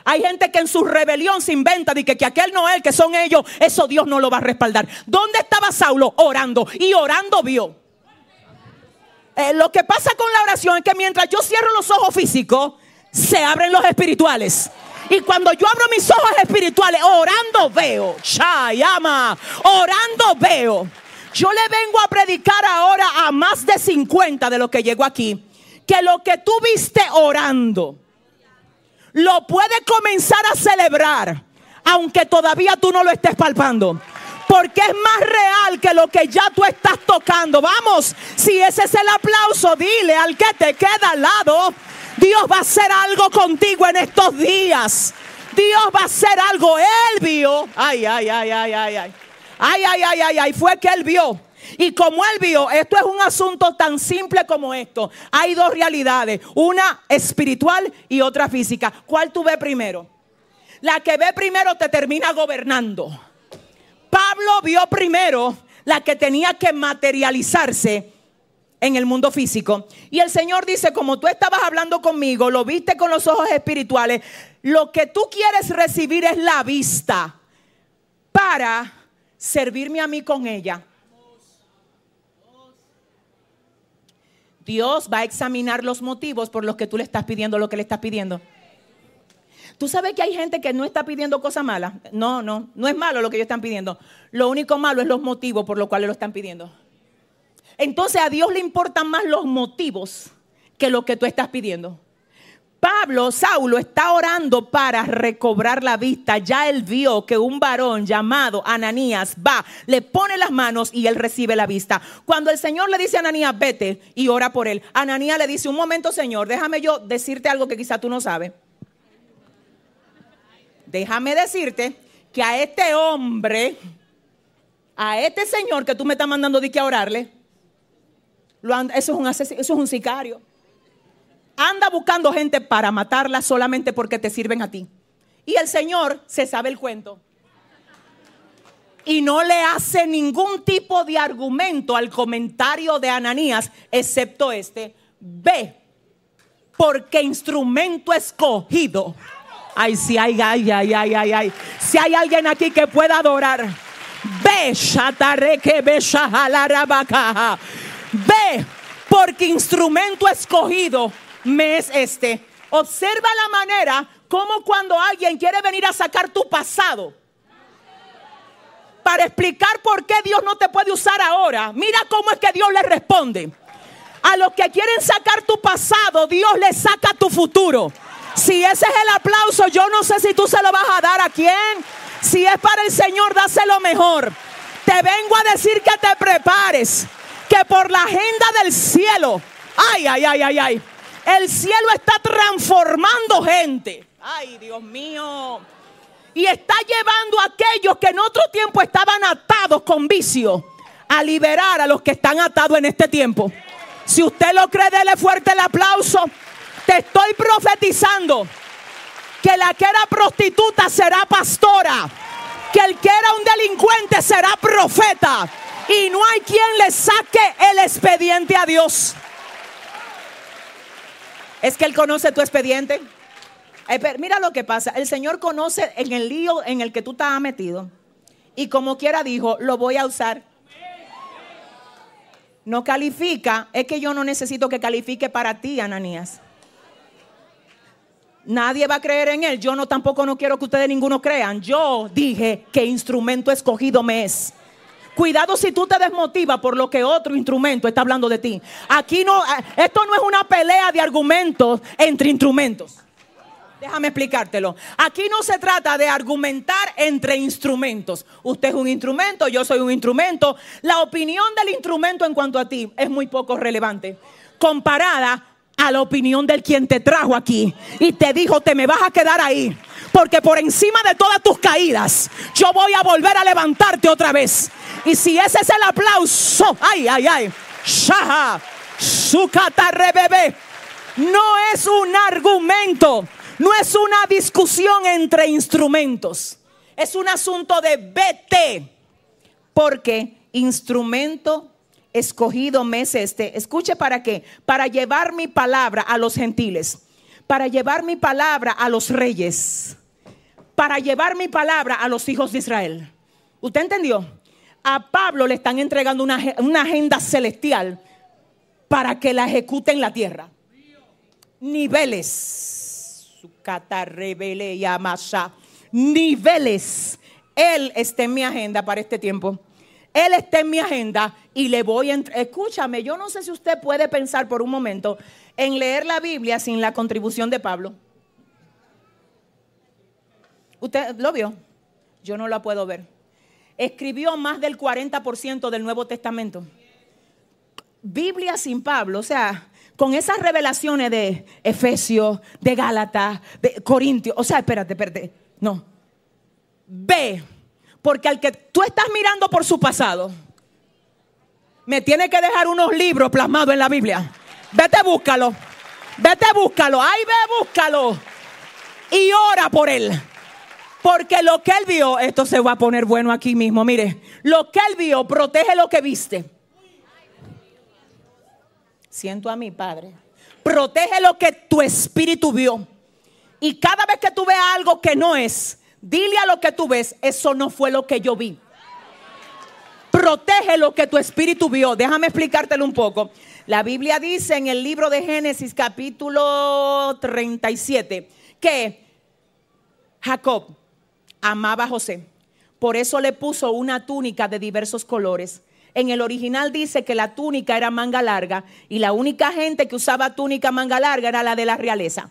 Hay gente que en su rebelión se inventa de que, que aquel no es el que son ellos. Eso Dios no lo va a respaldar. ¿Dónde estaba Saulo? Orando. Y orando vio. Eh, lo que pasa con la oración es que mientras yo cierro los ojos físicos, se abren los espirituales. Y cuando yo abro mis ojos espirituales, orando veo. Chayama. Orando veo. Yo le vengo a predicar ahora a más de 50 de los que llegó aquí. Que lo que tú viste orando, lo puede comenzar a celebrar, aunque todavía tú no lo estés palpando. Porque es más real que lo que ya tú estás tocando. Vamos, si ese es el aplauso, dile al que te queda al lado, Dios va a hacer algo contigo en estos días. Dios va a hacer algo. Él vio. Ay, ay, ay, ay, ay, ay. Ay, ay, ay, ay, ay. Fue que él vio. Y como él vio, esto es un asunto tan simple como esto. Hay dos realidades, una espiritual y otra física. ¿Cuál tú ves primero? La que ve primero te termina gobernando. Pablo vio primero la que tenía que materializarse en el mundo físico. Y el Señor dice, como tú estabas hablando conmigo, lo viste con los ojos espirituales, lo que tú quieres recibir es la vista para servirme a mí con ella. Dios va a examinar los motivos por los que tú le estás pidiendo lo que le estás pidiendo. ¿Tú sabes que hay gente que no está pidiendo cosas malas? No, no, no es malo lo que ellos están pidiendo. Lo único malo es los motivos por los cuales lo están pidiendo. Entonces a Dios le importan más los motivos que lo que tú estás pidiendo. Pablo, Saulo, está orando para recobrar la vista. Ya él vio que un varón llamado Ananías va, le pone las manos y él recibe la vista. Cuando el Señor le dice a Ananías, vete y ora por él, Ananías le dice, un momento Señor, déjame yo decirte algo que quizá tú no sabes. Déjame decirte que a este hombre, a este señor que tú me estás mandando de que orarle, lo eso, es un asesin- eso es un sicario. Anda buscando gente para matarla solamente porque te sirven a ti. Y el Señor se sabe el cuento. Y no le hace ningún tipo de argumento al comentario de Ananías, excepto este. Ve, porque instrumento escogido. Ay, si hay, ay, ay, ay, ay, ay. Si hay alguien aquí que pueda adorar. Ve, shahalarabakaja. Ve, porque instrumento escogido me es este. Observa la manera como cuando alguien quiere venir a sacar tu pasado para explicar por qué Dios no te puede usar ahora. Mira cómo es que Dios le responde. A los que quieren sacar tu pasado, Dios le saca tu futuro. Si ese es el aplauso, yo no sé si tú se lo vas a dar a quién. Si es para el Señor, dáselo mejor. Te vengo a decir que te prepares, que por la agenda del cielo, ay, ay, ay, ay, ay, el cielo está transformando gente. Ay, Dios mío. Y está llevando a aquellos que en otro tiempo estaban atados con vicio a liberar a los que están atados en este tiempo. Si usted lo cree, dele fuerte el aplauso. Te estoy profetizando que la que era prostituta será pastora, que el que era un delincuente será profeta. Y no hay quien le saque el expediente a Dios. Es que Él conoce tu expediente. Eh, mira lo que pasa. El Señor conoce en el lío en el que tú estabas metido. Y como quiera dijo, lo voy a usar. No califica. Es que yo no necesito que califique para ti, Ananías. Nadie va a creer en él. Yo no tampoco no quiero que ustedes ninguno crean. Yo dije que instrumento escogido me es. Cuidado si tú te desmotivas por lo que otro instrumento está hablando de ti. Aquí no, eh, esto no es una pelea de argumentos entre instrumentos. Déjame explicártelo. Aquí no se trata de argumentar entre instrumentos. Usted es un instrumento, yo soy un instrumento. La opinión del instrumento en cuanto a ti es muy poco relevante comparada a la opinión del quien te trajo aquí y te dijo, te me vas a quedar ahí. Porque por encima de todas tus caídas, yo voy a volver a levantarte otra vez. Y si ese es el aplauso, ay, ay, ay, shaha, rebebe, no es un argumento, no es una discusión entre instrumentos, es un asunto de vete. Porque instrumento escogido me es este. Escuche para qué. Para llevar mi palabra a los gentiles. Para llevar mi palabra a los reyes. Para llevar mi palabra a los hijos de Israel. ¿Usted entendió? A Pablo le están entregando una, agenda celestial para que la ejecute en la tierra. Niveles. Niveles. Él está en mi agenda para este tiempo. Él está en mi agenda y le voy a... Escúchame, yo no sé si usted puede pensar por un momento en leer la Biblia sin la contribución de Pablo. ¿Usted lo vio? Yo no la puedo ver. Escribió más del 40% del Nuevo Testamento. Biblia sin Pablo, o sea, con esas revelaciones de Efesios, de Gálatas, de Corintios, o sea, espérate, espérate, no. Ve porque al que tú estás mirando por su pasado, me tiene que dejar unos libros plasmados en la Biblia. Vete, búscalo. Vete, búscalo. Ay, ve, búscalo. Y ora por él. Porque lo que él vio, esto se va a poner bueno aquí mismo. Mire, lo que él vio, protege lo que viste. Siento a mi padre. Protege lo que tu espíritu vio. Y cada vez que tú veas algo que no es, Dile a lo que tú ves, eso no fue lo que yo vi. Protege lo que tu espíritu vio. Déjame explicártelo un poco. La Biblia dice en el libro de Génesis capítulo 37 que Jacob amaba a José. Por eso le puso una túnica de diversos colores. En el original dice que la túnica era manga larga y la única gente que usaba túnica manga larga era la de la realeza.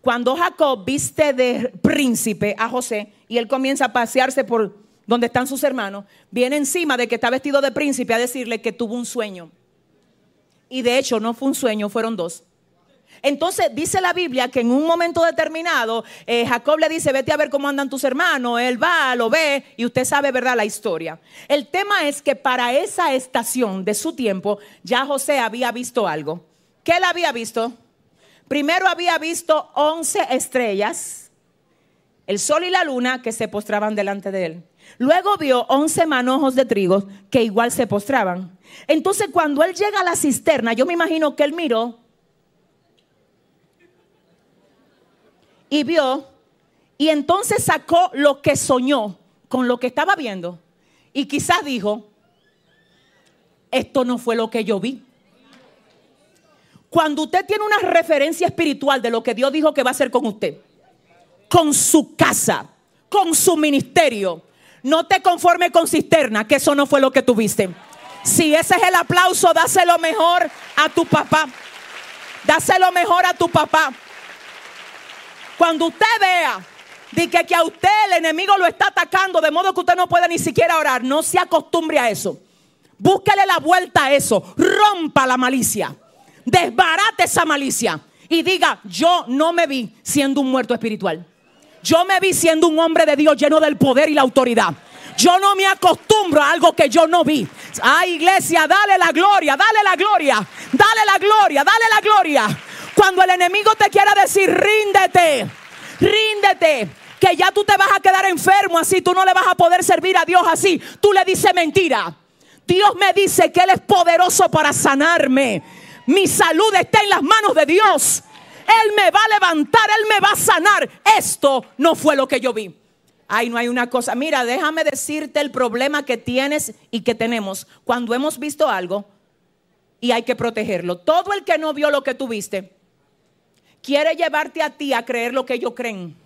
Cuando Jacob viste de príncipe a José y él comienza a pasearse por donde están sus hermanos, viene encima de que está vestido de príncipe a decirle que tuvo un sueño. Y de hecho no fue un sueño, fueron dos. Entonces dice la Biblia que en un momento determinado eh, Jacob le dice, vete a ver cómo andan tus hermanos, él va, lo ve y usted sabe, ¿verdad? La historia. El tema es que para esa estación de su tiempo ya José había visto algo. ¿Qué él había visto? Primero había visto once estrellas, el sol y la luna que se postraban delante de él. Luego vio once manojos de trigo que igual se postraban. Entonces cuando él llega a la cisterna, yo me imagino que él miró y vio y entonces sacó lo que soñó con lo que estaba viendo. Y quizás dijo, esto no fue lo que yo vi. Cuando usted tiene una referencia espiritual de lo que Dios dijo que va a hacer con usted, con su casa, con su ministerio, no te conforme con cisterna, que eso no fue lo que tuviste. Si ese es el aplauso, dáselo mejor a tu papá. Dáselo mejor a tu papá. Cuando usted vea de que, que, a usted el enemigo lo está atacando de modo que usted no puede ni siquiera orar, no se acostumbre a eso. Búsquele la vuelta a eso. Rompa la malicia desbarate esa malicia y diga, yo no me vi siendo un muerto espiritual. Yo me vi siendo un hombre de Dios lleno del poder y la autoridad. Yo no me acostumbro a algo que yo no vi. Ay, iglesia, dale la gloria, dale la gloria, dale la gloria, dale la gloria. Cuando el enemigo te quiera decir, ríndete, ríndete, que ya tú te vas a quedar enfermo así, tú no le vas a poder servir a Dios así, tú le dices mentira. Dios me dice que Él es poderoso para sanarme. Mi salud está en las manos de Dios. Él me va a levantar, Él me va a sanar. Esto no fue lo que yo vi. Ay, no hay una cosa. Mira, déjame decirte el problema que tienes y que tenemos cuando hemos visto algo y hay que protegerlo. Todo el que no vio lo que tú viste quiere llevarte a ti a creer lo que ellos creen.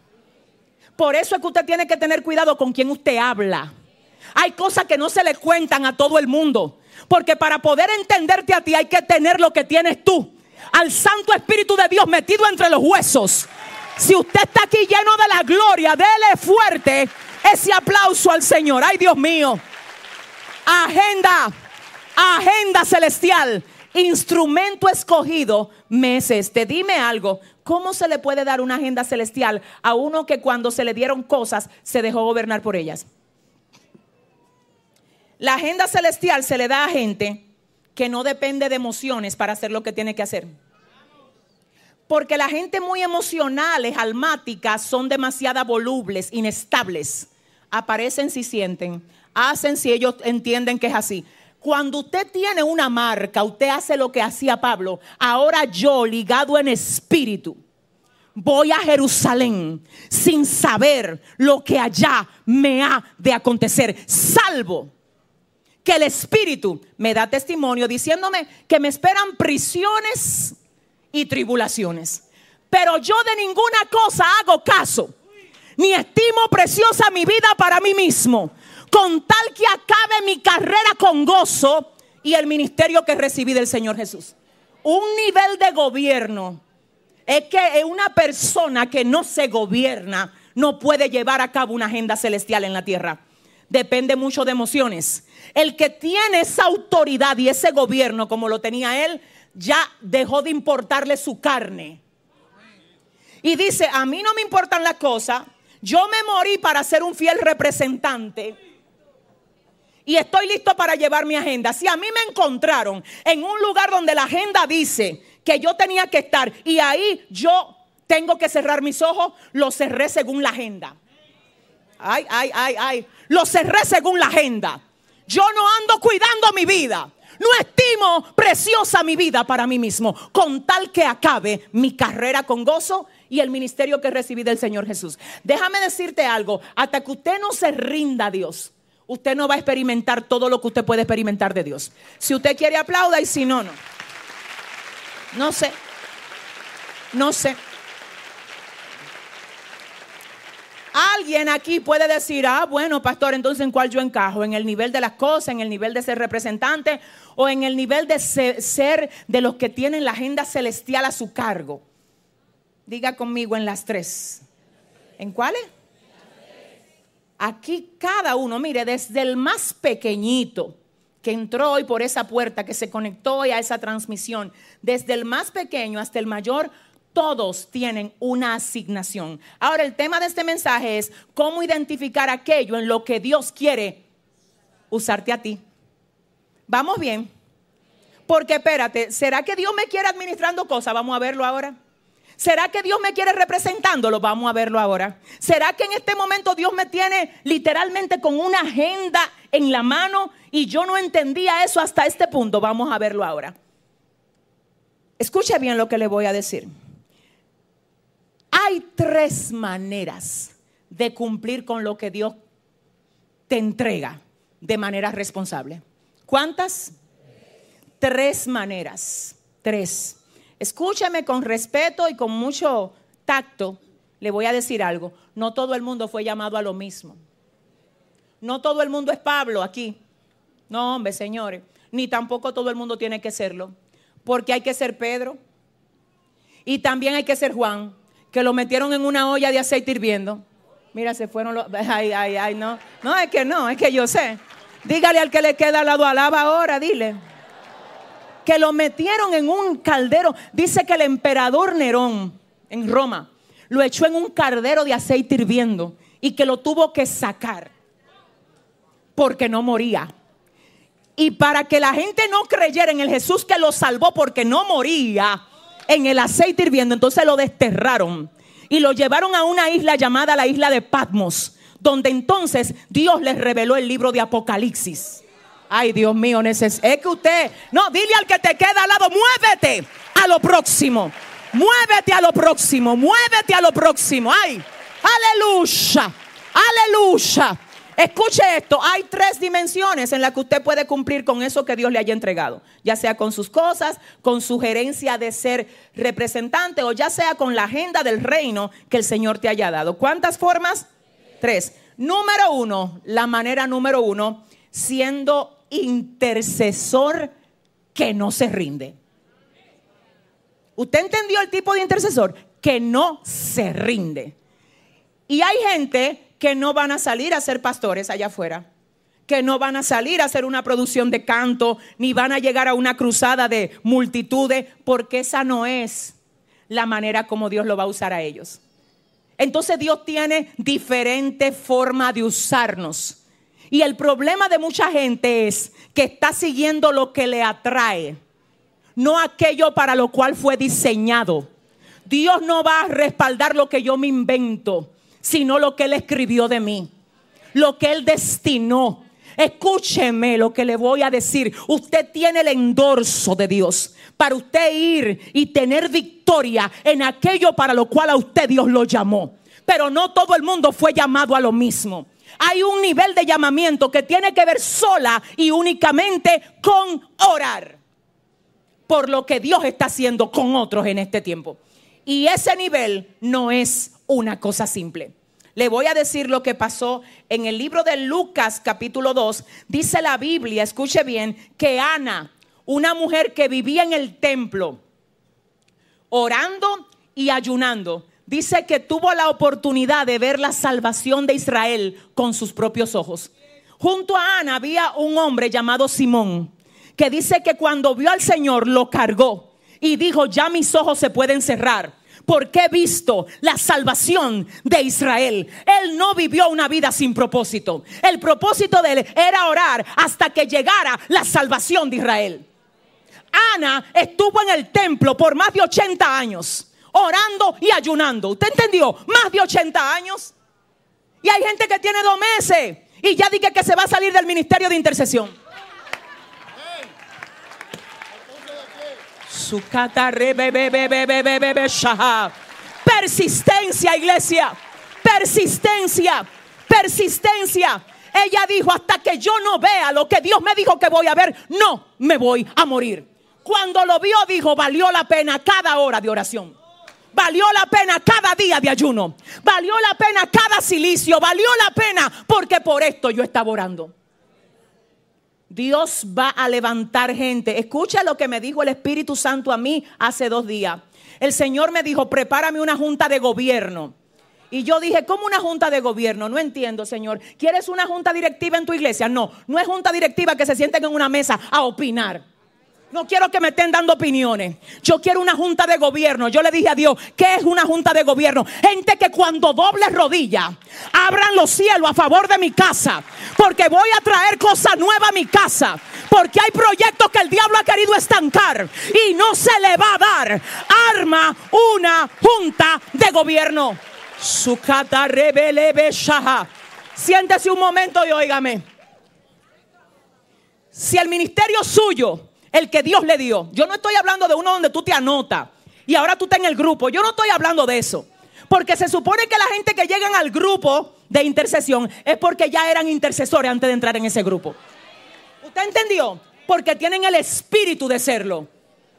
Por eso es que usted tiene que tener cuidado con quien usted habla. Hay cosas que no se le cuentan a todo el mundo. Porque para poder entenderte a ti hay que tener lo que tienes tú. Al Santo Espíritu de Dios metido entre los huesos. Si usted está aquí lleno de la gloria, dele fuerte ese aplauso al Señor. Ay Dios mío. Agenda, agenda celestial. instrumento escogido me es este. Dime algo, ¿cómo se le puede dar una agenda celestial a uno que cuando se le dieron cosas se dejó gobernar por ellas? La agenda celestial se le da a gente que no depende de emociones para hacer lo que tiene que hacer. Porque la gente muy emocionales, almáticas, son demasiado volubles, inestables. Aparecen si sienten, hacen si ellos entienden que es así. Cuando usted tiene una marca, usted hace lo que hacía Pablo. Ahora yo, ligado en espíritu, voy a Jerusalén sin saber lo que allá me ha de acontecer, salvo que el espíritu me da testimonio diciéndome que me esperan prisiones y tribulaciones. Pero yo de ninguna cosa hago caso, ni estimo preciosa mi vida para mí mismo, con tal que acabe mi carrera con gozo y el ministerio que recibí del Señor Jesús. Un nivel de gobierno es que una persona que no se gobierna no puede llevar a cabo una agenda celestial en la tierra. Depende mucho de emociones. El que tiene esa autoridad y ese gobierno como lo tenía él, ya dejó de importarle su carne. Y dice, a mí no me importan las cosas, yo me morí para ser un fiel representante. Y estoy listo para llevar mi agenda. Si a mí me encontraron en un lugar donde la agenda dice que yo tenía que estar y ahí yo tengo que cerrar mis ojos, lo cerré según la agenda. Ay, ay, ay, ay. Lo cerré según la agenda. Yo no ando cuidando mi vida. No estimo preciosa mi vida para mí mismo, con tal que acabe mi carrera con gozo y el ministerio que recibí del Señor Jesús. Déjame decirte algo, hasta que usted no se rinda a Dios, usted no va a experimentar todo lo que usted puede experimentar de Dios. Si usted quiere aplauda y si no, no. No sé. No sé. Alguien aquí puede decir, ah, bueno, pastor, entonces en cuál yo encajo, en el nivel de las cosas, en el nivel de ser representante o en el nivel de ser, de los que tienen la agenda celestial a su cargo. Diga conmigo en las tres. ¿En cuáles? Aquí cada uno, mire, desde el más pequeñito que entró hoy por esa puerta, que se conectó hoy a esa transmisión, desde el más pequeño hasta el mayor, todos tienen una asignación. Ahora, el tema de este mensaje es cómo identificar aquello en lo que Dios quiere usarte a ti. Vamos bien. Porque espérate, ¿será que Dios me quiere administrando cosas? Vamos a verlo ahora. ¿Será que Dios me quiere representándolo? Vamos a verlo ahora. ¿Será que en este momento Dios me tiene literalmente con una agenda en la mano y yo no entendía eso hasta este punto? Vamos a verlo ahora. Escuche bien lo que le voy a decir. Hay tres maneras de cumplir con lo que Dios te entrega de manera responsable. ¿Cuántas? Tres maneras. Tres. Escúchame con respeto y con mucho tacto. Le voy a decir algo. No todo el mundo fue llamado a lo mismo. No todo el mundo es Pablo aquí. No, hombre, señores. Ni tampoco todo el mundo tiene que serlo. Porque hay que ser Pedro. Y también hay que ser Juan que lo metieron en una olla de aceite hirviendo. Mira, se fueron los... Ay, ay, ay, no. No, es que no, es que yo sé. Dígale al que le queda al lado, alaba ahora, dile. Que lo metieron en un caldero. Dice que el emperador Nerón en Roma lo echó en un caldero de aceite hirviendo y que lo tuvo que sacar porque no moría. Y para que la gente no creyera en el Jesús que lo salvó porque no moría, en el aceite hirviendo. Entonces lo desterraron y lo llevaron a una isla llamada la isla de Patmos, donde entonces Dios les reveló el libro de Apocalipsis. Ay, Dios mío, es que usted, no, dile al que te queda al lado, muévete a lo próximo. Muévete a lo próximo, muévete a lo próximo. Ay, aleluya, aleluya. Escuche esto, hay tres dimensiones en las que usted puede cumplir con eso que Dios le haya entregado, ya sea con sus cosas, con su gerencia de ser representante o ya sea con la agenda del reino que el Señor te haya dado. ¿Cuántas formas? Tres. Número uno, la manera número uno, siendo intercesor que no se rinde. ¿Usted entendió el tipo de intercesor? Que no se rinde. Y hay gente que no van a salir a ser pastores allá afuera, que no van a salir a hacer una producción de canto, ni van a llegar a una cruzada de multitudes, porque esa no es la manera como Dios lo va a usar a ellos. Entonces Dios tiene diferente forma de usarnos. Y el problema de mucha gente es que está siguiendo lo que le atrae, no aquello para lo cual fue diseñado. Dios no va a respaldar lo que yo me invento, sino lo que Él escribió de mí, lo que Él destinó. Escúcheme lo que le voy a decir. Usted tiene el endorso de Dios para usted ir y tener victoria en aquello para lo cual a usted Dios lo llamó. Pero no todo el mundo fue llamado a lo mismo. Hay un nivel de llamamiento que tiene que ver sola y únicamente con orar por lo que Dios está haciendo con otros en este tiempo. Y ese nivel no es una cosa simple. Le voy a decir lo que pasó en el libro de Lucas capítulo 2. Dice la Biblia, escuche bien, que Ana, una mujer que vivía en el templo, orando y ayunando, dice que tuvo la oportunidad de ver la salvación de Israel con sus propios ojos. Junto a Ana había un hombre llamado Simón, que dice que cuando vio al Señor lo cargó y dijo, ya mis ojos se pueden cerrar porque he visto la salvación de Israel. Él no vivió una vida sin propósito. El propósito de él era orar hasta que llegara la salvación de Israel. Ana estuvo en el templo por más de 80 años, orando y ayunando. ¿Usted entendió? Más de 80 años. Y hay gente que tiene dos meses y ya dije que se va a salir del ministerio de intercesión. Persistencia, iglesia. Persistencia. Persistencia. Ella dijo, hasta que yo no vea lo que Dios me dijo que voy a ver, no me voy a morir. Cuando lo vio, dijo, valió la pena cada hora de oración. Valió la pena cada día de ayuno. Valió la pena cada silicio. Valió la pena porque por esto yo estaba orando. Dios va a levantar gente. Escucha lo que me dijo el Espíritu Santo a mí hace dos días. El Señor me dijo, prepárame una junta de gobierno. Y yo dije, ¿cómo una junta de gobierno? No entiendo, Señor. ¿Quieres una junta directiva en tu iglesia? No, no es junta directiva que se sienten en una mesa a opinar. No quiero que me estén dando opiniones. Yo quiero una junta de gobierno. Yo le dije a Dios, ¿qué es una junta de gobierno? Gente que cuando doble rodilla, abran los cielos a favor de mi casa. Porque voy a traer cosas nuevas a mi casa. Porque hay proyectos que el diablo ha querido estancar. Y no se le va a dar. Arma una junta de gobierno. Siéntese un momento y óigame. Si el ministerio suyo el que Dios le dio. Yo no estoy hablando de uno donde tú te anotas y ahora tú estás en el grupo. Yo no estoy hablando de eso. Porque se supone que la gente que llegan al grupo de intercesión es porque ya eran intercesores antes de entrar en ese grupo. ¿Usted entendió? Porque tienen el espíritu de serlo.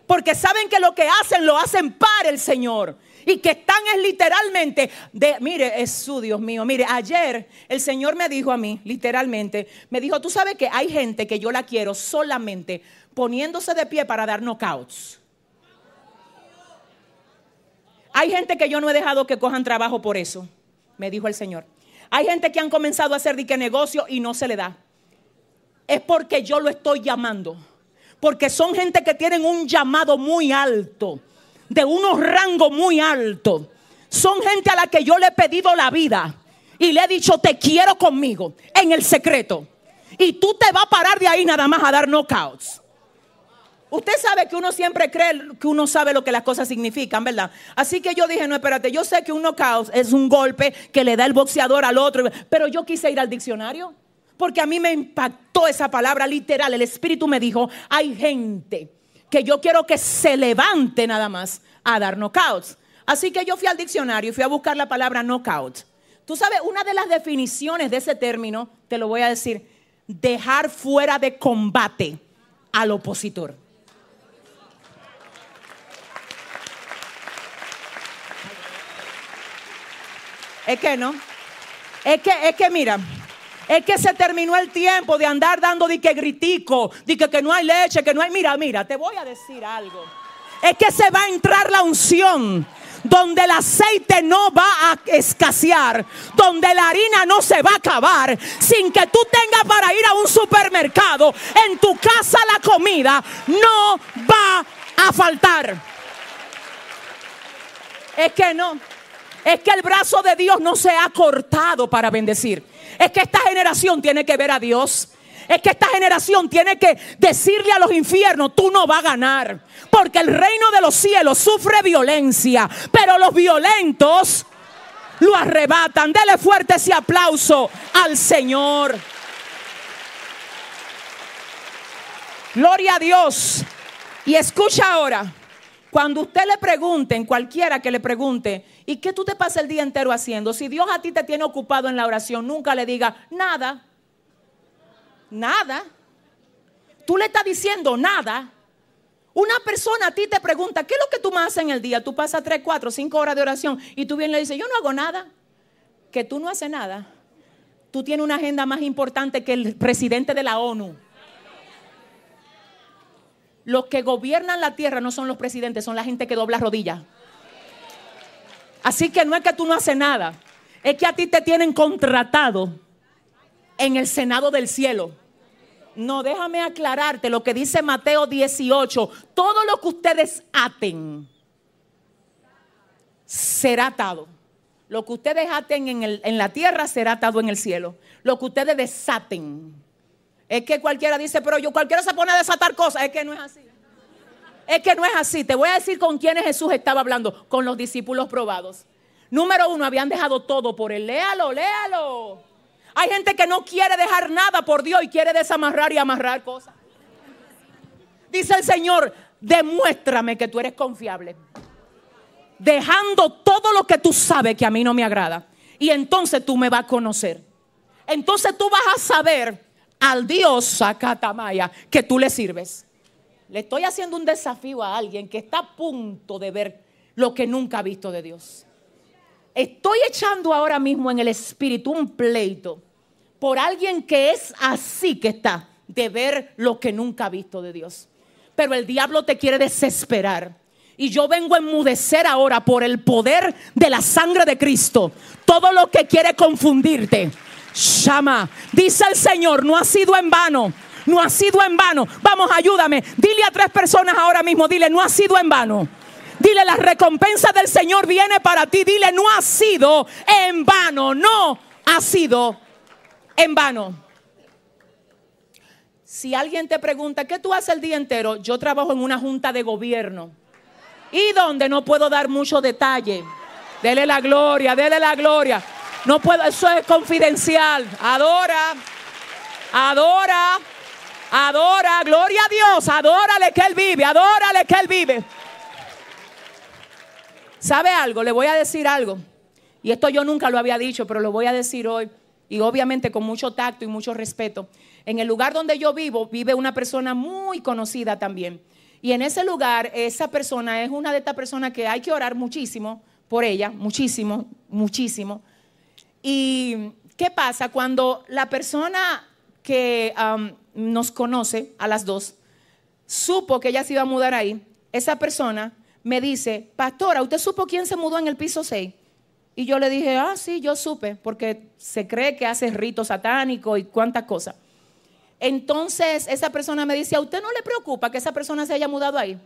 Porque saben que lo que hacen lo hacen para el Señor. Y que están es literalmente de, mire, es su Dios mío. Mire, ayer el Señor me dijo a mí, literalmente, me dijo, tú sabes que hay gente que yo la quiero solamente poniéndose de pie para dar knockouts. Hay gente que yo no he dejado que cojan trabajo por eso, me dijo el Señor. Hay gente que han comenzado a hacer dique negocio y no se le da. Es porque yo lo estoy llamando. Porque son gente que tienen un llamado muy alto, de unos rangos muy altos. Son gente a la que yo le he pedido la vida y le he dicho, te quiero conmigo, en el secreto. Y tú te vas a parar de ahí nada más a dar knockouts. Usted sabe que uno siempre cree que uno sabe lo que las cosas significan, ¿verdad? Así que yo dije, no, espérate, yo sé que un knockout es un golpe que le da el boxeador al otro, pero yo quise ir al diccionario. Porque a mí me impactó esa palabra literal. El Espíritu me dijo, hay gente que yo quiero que se levante nada más a dar knockouts. Así que yo fui al diccionario y fui a buscar la palabra knockout. Tú sabes, una de las definiciones de ese término, te lo voy a decir, dejar fuera de combate al opositor. Es que no. Es que, es que mira, es que se terminó el tiempo de andar dando de que gritico, de que, que no hay leche, que no hay. Mira, mira, te voy a decir algo. Es que se va a entrar la unción donde el aceite no va a escasear, donde la harina no se va a acabar, sin que tú tengas para ir a un supermercado, en tu casa la comida no va a faltar. Es que no, es que el brazo de Dios no se ha cortado para bendecir. Es que esta generación tiene que ver a Dios. Es que esta generación tiene que decirle a los infiernos, tú no vas a ganar. Porque el reino de los cielos sufre violencia, pero los violentos lo arrebatan. Dele fuerte ese aplauso al Señor. Gloria a Dios. Y escucha ahora, cuando usted le pregunte, en cualquiera que le pregunte, ¿y qué tú te pasas el día entero haciendo? Si Dios a ti te tiene ocupado en la oración, nunca le diga nada. Nada. Tú le estás diciendo nada. Una persona a ti te pregunta, ¿qué es lo que tú más haces en el día? Tú pasas 3, 4, 5 horas de oración y tú bien le dices, yo no hago nada. Que tú no haces nada. Tú tienes una agenda más importante que el presidente de la ONU. Los que gobiernan la tierra no son los presidentes, son la gente que dobla rodillas. Así que no es que tú no haces nada, es que a ti te tienen contratado en el Senado del cielo. No, déjame aclararte lo que dice Mateo 18. Todo lo que ustedes aten será atado. Lo que ustedes aten en, en, la tierra será atado en el cielo. Lo que ustedes desaten. Es que cualquiera dice, pero yo cualquiera se pone a desatar cosas. Es que no es así. Es que no es así. Te voy a decir con quiénes Jesús estaba hablando. Con los discípulos probados. Número uno, habían dejado todo por él. Léalo, léalo. Hay gente que no quiere dejar nada por Dios y quiere desamarrar y amarrar cosas. Dice el Señor, demuéstrame que tú eres confiable. Dejando todo lo que tú sabes que a mí no me agrada. Y entonces tú me vas a conocer. Entonces tú vas a saber al Dios Sacatamaya que tú le sirves. Le estoy haciendo un desafío a alguien que está a punto de ver lo que nunca ha visto de Dios. Estoy echando ahora mismo en el espíritu un pleito por alguien que es así que está, de ver lo que nunca ha visto de Dios. Pero el diablo te quiere desesperar. Y yo vengo a enmudecer ahora por el poder de la sangre de Cristo. Todo lo que quiere confundirte. Llama. Dice el Señor, no ha sido en vano. No ha sido en vano. Vamos, ayúdame. Dile a tres personas ahora mismo, dile, no ha sido en vano. Dile, la recompensa del Señor viene para ti. Dile, no ha sido en vano. No ha sido en vano. Si alguien te pregunta, ¿qué tú haces el día entero? Yo trabajo en una junta de gobierno. ¿Y donde no puedo dar mucho detalle? Dele la gloria, dele la gloria. No puedo, eso es confidencial. Adora, adora, adora, gloria a Dios, adórale que Él vive, adórale que Él vive. ¿Sabe algo? Le voy a decir algo. Y esto yo nunca lo había dicho, pero lo voy a decir hoy y obviamente con mucho tacto y mucho respeto. En el lugar donde yo vivo vive una persona muy conocida también. Y en ese lugar, esa persona es una de estas personas que hay que orar muchísimo por ella, muchísimo, muchísimo. ¿Y qué pasa cuando la persona que nos conoce, a las dos, supo que ella se iba a mudar ahí? Esa persona me dice, pastora, ¿usted supo quién se mudó en el piso 6? Y yo le dije, ah, sí, yo supe, porque se cree que hace rito satánico y cuántas cosas. Entonces esa persona me dice, ¿a usted no le preocupa que esa persona se haya mudado ahí?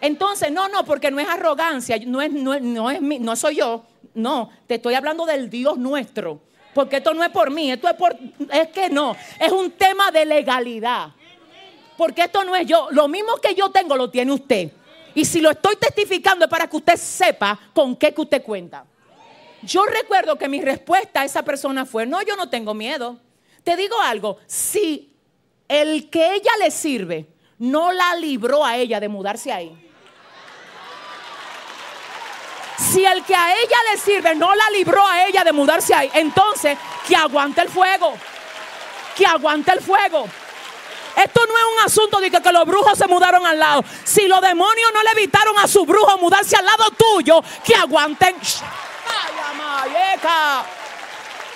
Entonces, no, no, porque no es arrogancia, no, es, no, no, es, no soy yo, no, te estoy hablando del Dios nuestro, porque esto no es por mí, esto es por, es que no, es un tema de legalidad, porque esto no es yo, lo mismo que yo tengo lo tiene usted. Y si lo estoy testificando es para que usted sepa con qué que usted cuenta. Yo recuerdo que mi respuesta a esa persona fue, no, yo no tengo miedo. Te digo algo, si el que ella le sirve no la libró a ella de mudarse ahí. Si el que a ella le sirve no la libró a ella de mudarse ahí, entonces que aguante el fuego. Que aguante el fuego. Esto no es un asunto de que, los brujos se mudaron al lado. Si los demonios no le evitaron a su brujo mudarse al lado tuyo, que aguanten.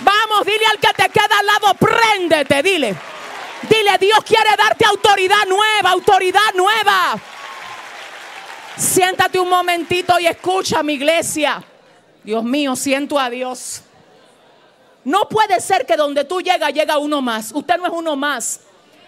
Vamos, dile al que te queda al lado, préndete, dile. Dile, Dios quiere darte autoridad nueva, autoridad nueva. Siéntate un momentito y escucha mi iglesia. Dios mío, siento a Dios. No puede ser que donde tú llegas, llega uno más. Usted no es uno más.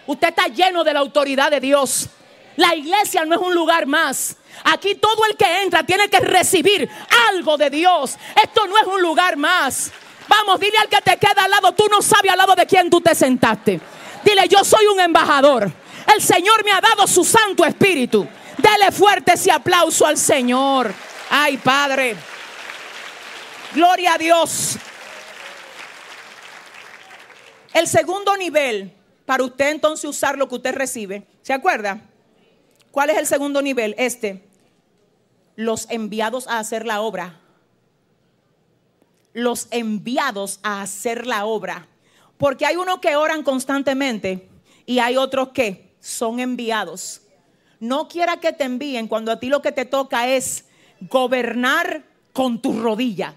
Usted está lleno de la autoridad de Dios. La iglesia no es un lugar más. Aquí todo el que entra tiene que recibir algo de Dios. Esto no es un lugar más. Vamos, dile al que te queda al lado, tú no sabes al lado de quién tú te sentaste. Dile, yo soy un embajador. El Señor me ha dado su Santo Espíritu. Dele fuerte ese aplauso al Señor. Ay, Padre. Gloria a Dios. El segundo nivel, para usted entonces usar lo que usted recibe, ¿se acuerda? ¿Cuál es el segundo nivel? Este. Los enviados a hacer la obra. Los enviados a hacer la obra. Porque hay unos que oran constantemente y hay otros que son enviados. No quiera que te envíen cuando a ti lo que te toca es gobernar con tu rodilla.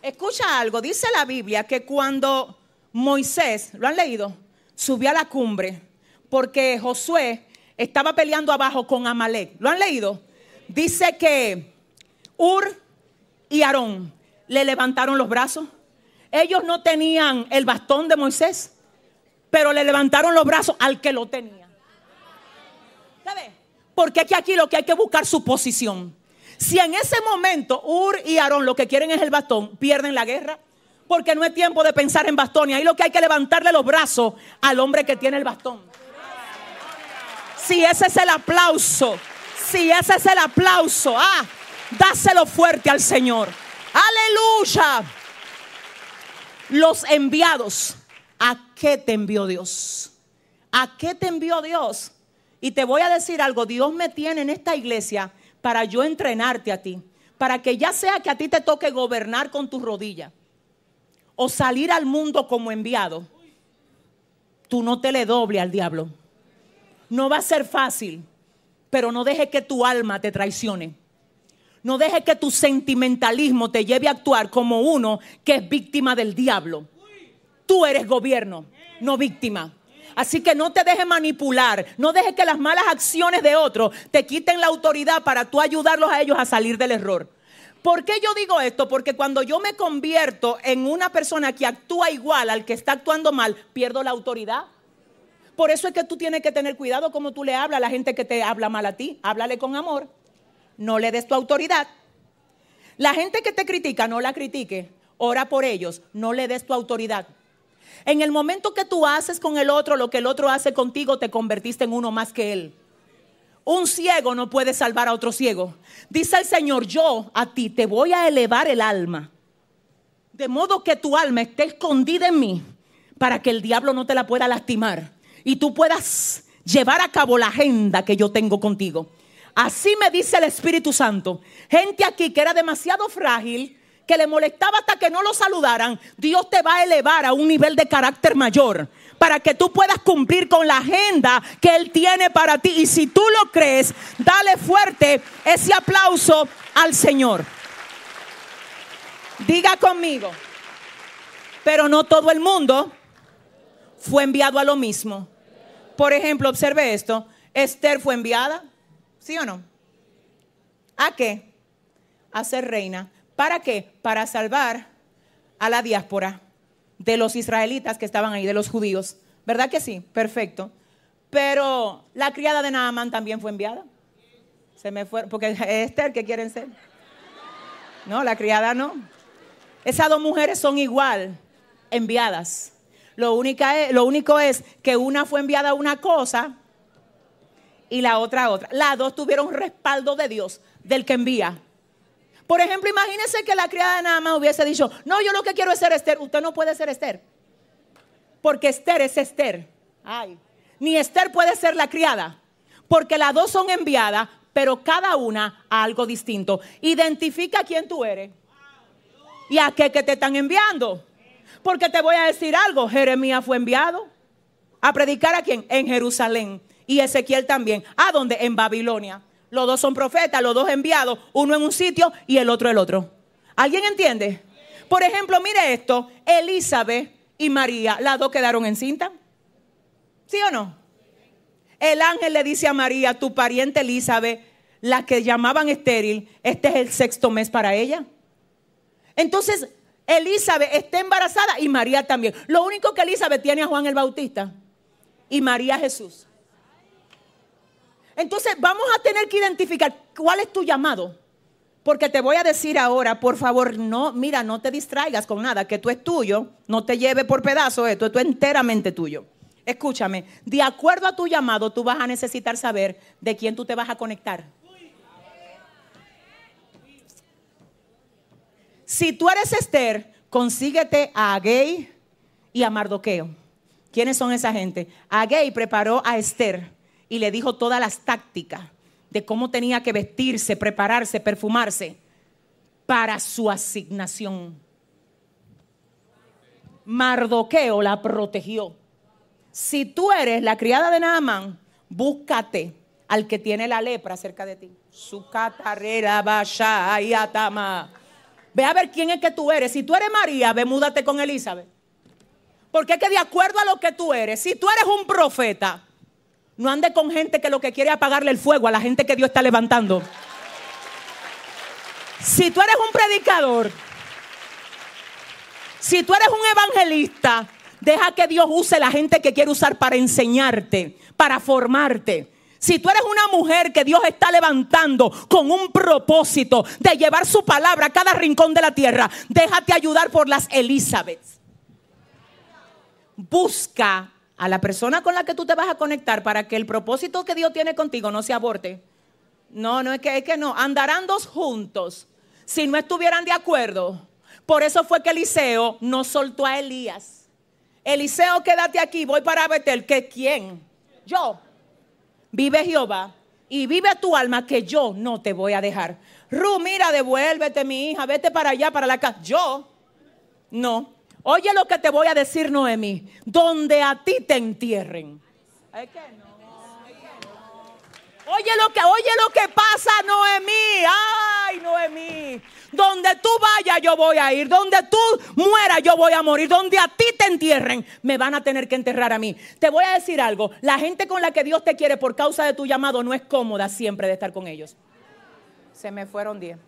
Escucha algo, dice la Biblia que cuando Moisés, ¿lo han leído? Subió a la cumbre porque Josué estaba peleando abajo con Amalek. ¿Lo han leído? Dice que Ur y Aarón le levantaron los brazos. Ellos no tenían el bastón de Moisés, pero le levantaron los brazos al que lo tenía. ¿Sabe? Porque aquí, aquí lo que hay que buscar su posición. Si en ese momento Ur y Aarón lo que quieren es el bastón, pierden la guerra. Porque no es tiempo de pensar en bastón. Y ahí lo que hay que levantarle los brazos al hombre que tiene el bastón. Si ese es el aplauso, si ese es el aplauso, ah, dáselo fuerte al Señor. Aleluya. Los enviados, ¿a qué te envió Dios? ¿A qué te envió Dios? Y te voy a decir algo, Dios me tiene en esta iglesia para yo entrenarte a ti, para que ya sea que a ti te toque gobernar con tus rodillas o salir al mundo como enviado, tú no te le doble al diablo. No va a ser fácil, pero no deje que tu alma te traicione. No deje que tu sentimentalismo te lleve a actuar como uno que es víctima del diablo. Tú eres gobierno, no víctima. Así que no te dejes manipular, no dejes que las malas acciones de otros te quiten la autoridad para tú ayudarlos a ellos a salir del error. ¿Por qué yo digo esto? Porque cuando yo me convierto en una persona que actúa igual al que está actuando mal, pierdo la autoridad. Por eso es que tú tienes que tener cuidado como tú le hablas a la gente que te habla mal a ti. Háblale con amor. No le des tu autoridad. La gente que te critica, no la critique. Ora por ellos. No le des tu autoridad. En el momento que tú haces con el otro lo que el otro hace contigo, te convertiste en uno más que él. Un ciego no puede salvar a otro ciego. Dice el Señor, yo a ti te voy a elevar el alma. De modo que tu alma esté escondida en mí para que el diablo no te la pueda lastimar y tú puedas llevar a cabo la agenda que yo tengo contigo. Así me dice el Espíritu Santo. Gente aquí que era demasiado frágil, que le molestaba hasta que no lo saludaran, Dios te va a elevar a un nivel de carácter mayor para que tú puedas cumplir con la agenda que Él tiene para ti. Y si tú lo crees, dale fuerte ese aplauso al Señor. Diga conmigo, pero no todo el mundo fue enviado a lo mismo. Por ejemplo, observe esto. Esther fue enviada, ¿sí o no? ¿A qué? A ser reina. ¿Para qué? Para salvar a la diáspora de los israelitas que estaban ahí, de los judíos. ¿Verdad que sí? Perfecto. Pero la criada de Naamán también fue enviada. Se me fue, porque Esther, ¿qué quieren ser? No, la criada no. Esas dos mujeres son igual enviadas. Lo, lo único es que una fue enviada a una cosa y la otra a otra. Las dos tuvieron respaldo de Dios, del que envía. Por ejemplo, imagínese que la criada de nada más hubiese dicho, no, yo lo que quiero es ser Esther. Usted no puede ser Esther. Porque Esther es Esther. Ay. Ni Esther puede ser la criada. Porque las dos son enviadas, pero cada una a algo distinto. Identifica quién tú eres. Y a qué que te están enviando. Porque te voy a decir algo, Jeremías fue enviado a predicar a quién? En Jerusalén. Y Ezequiel también. ¿A dónde? En Babilonia. Los dos son profetas, los dos enviados, uno en un sitio y el otro el otro. ¿Alguien entiende? Por ejemplo, mire esto, Elizabeth y María, las dos quedaron encinta. ¿Sí o no? El ángel le dice a María, tu pariente Elizabeth la que llamaban estéril, este es el sexto mes para ella. Entonces, Elizabeth está embarazada y María también. Lo único que Elizabeth tiene a Juan el Bautista y María Jesús. Entonces, vamos a tener que identificar cuál es tu llamado. Porque te voy a decir ahora, por favor, no, mira, no te distraigas con nada, que tú es tuyo, no te lleve por pedazos esto, esto es enteramente tuyo. Escúchame, de acuerdo a tu llamado, tú vas a necesitar saber de quién tú te vas a conectar. Si tú eres Esther, consíguete a Agay y a Mardoqueo. ¿Quiénes son esa gente? Agay preparó a Esther y le dijo todas las tácticas de cómo tenía que vestirse, prepararse, perfumarse para su asignación. Mardoqueo la protegió. Si tú eres la criada de Naamán, búscate al que tiene la lepra cerca de ti. Su catarrera atama. Ve a ver quién es que tú eres. Si tú eres María, ve, múdate con Elizabeth. Porque es que de acuerdo a lo que tú eres, si tú eres un profeta, no ande con gente que lo que quiere es apagarle el fuego a la gente que Dios está levantando. Si tú eres un predicador, si tú eres un evangelista, deja que Dios use la gente que quiere usar para enseñarte, para formarte. Si tú eres una mujer que Dios está levantando con un propósito de llevar su palabra a cada rincón de la tierra, déjate ayudar por las Elizabeth. Busca a la persona con la que tú te vas a conectar para que el propósito que Dios tiene contigo no se aborte. No, no es que, es que no. Andarán dos juntos si no estuvieran de acuerdo. Por eso fue que Eliseo no soltó a Elías. Eliseo, quédate aquí, voy para Betel. ¿Que quién? Yo vive Jehová y vive tu alma que yo no te voy a dejar. Ru, mira, devuélvete mi hija, vete para allá, para la casa. Yo, no. Oye lo que te voy a decir, Noemí. Donde a ti te entierren. Es que no. Oye lo que, oye lo que pasa, Noemí. Ay, Noemí. Donde tú vayas, yo voy a ir. Donde tú mueras, yo voy a morir. Donde a ti te entierren, me van a tener que enterrar a mí. Te voy a decir algo. La gente con la que Dios te quiere por causa de tu llamado no es cómoda siempre de estar con ellos. Se me fueron diez.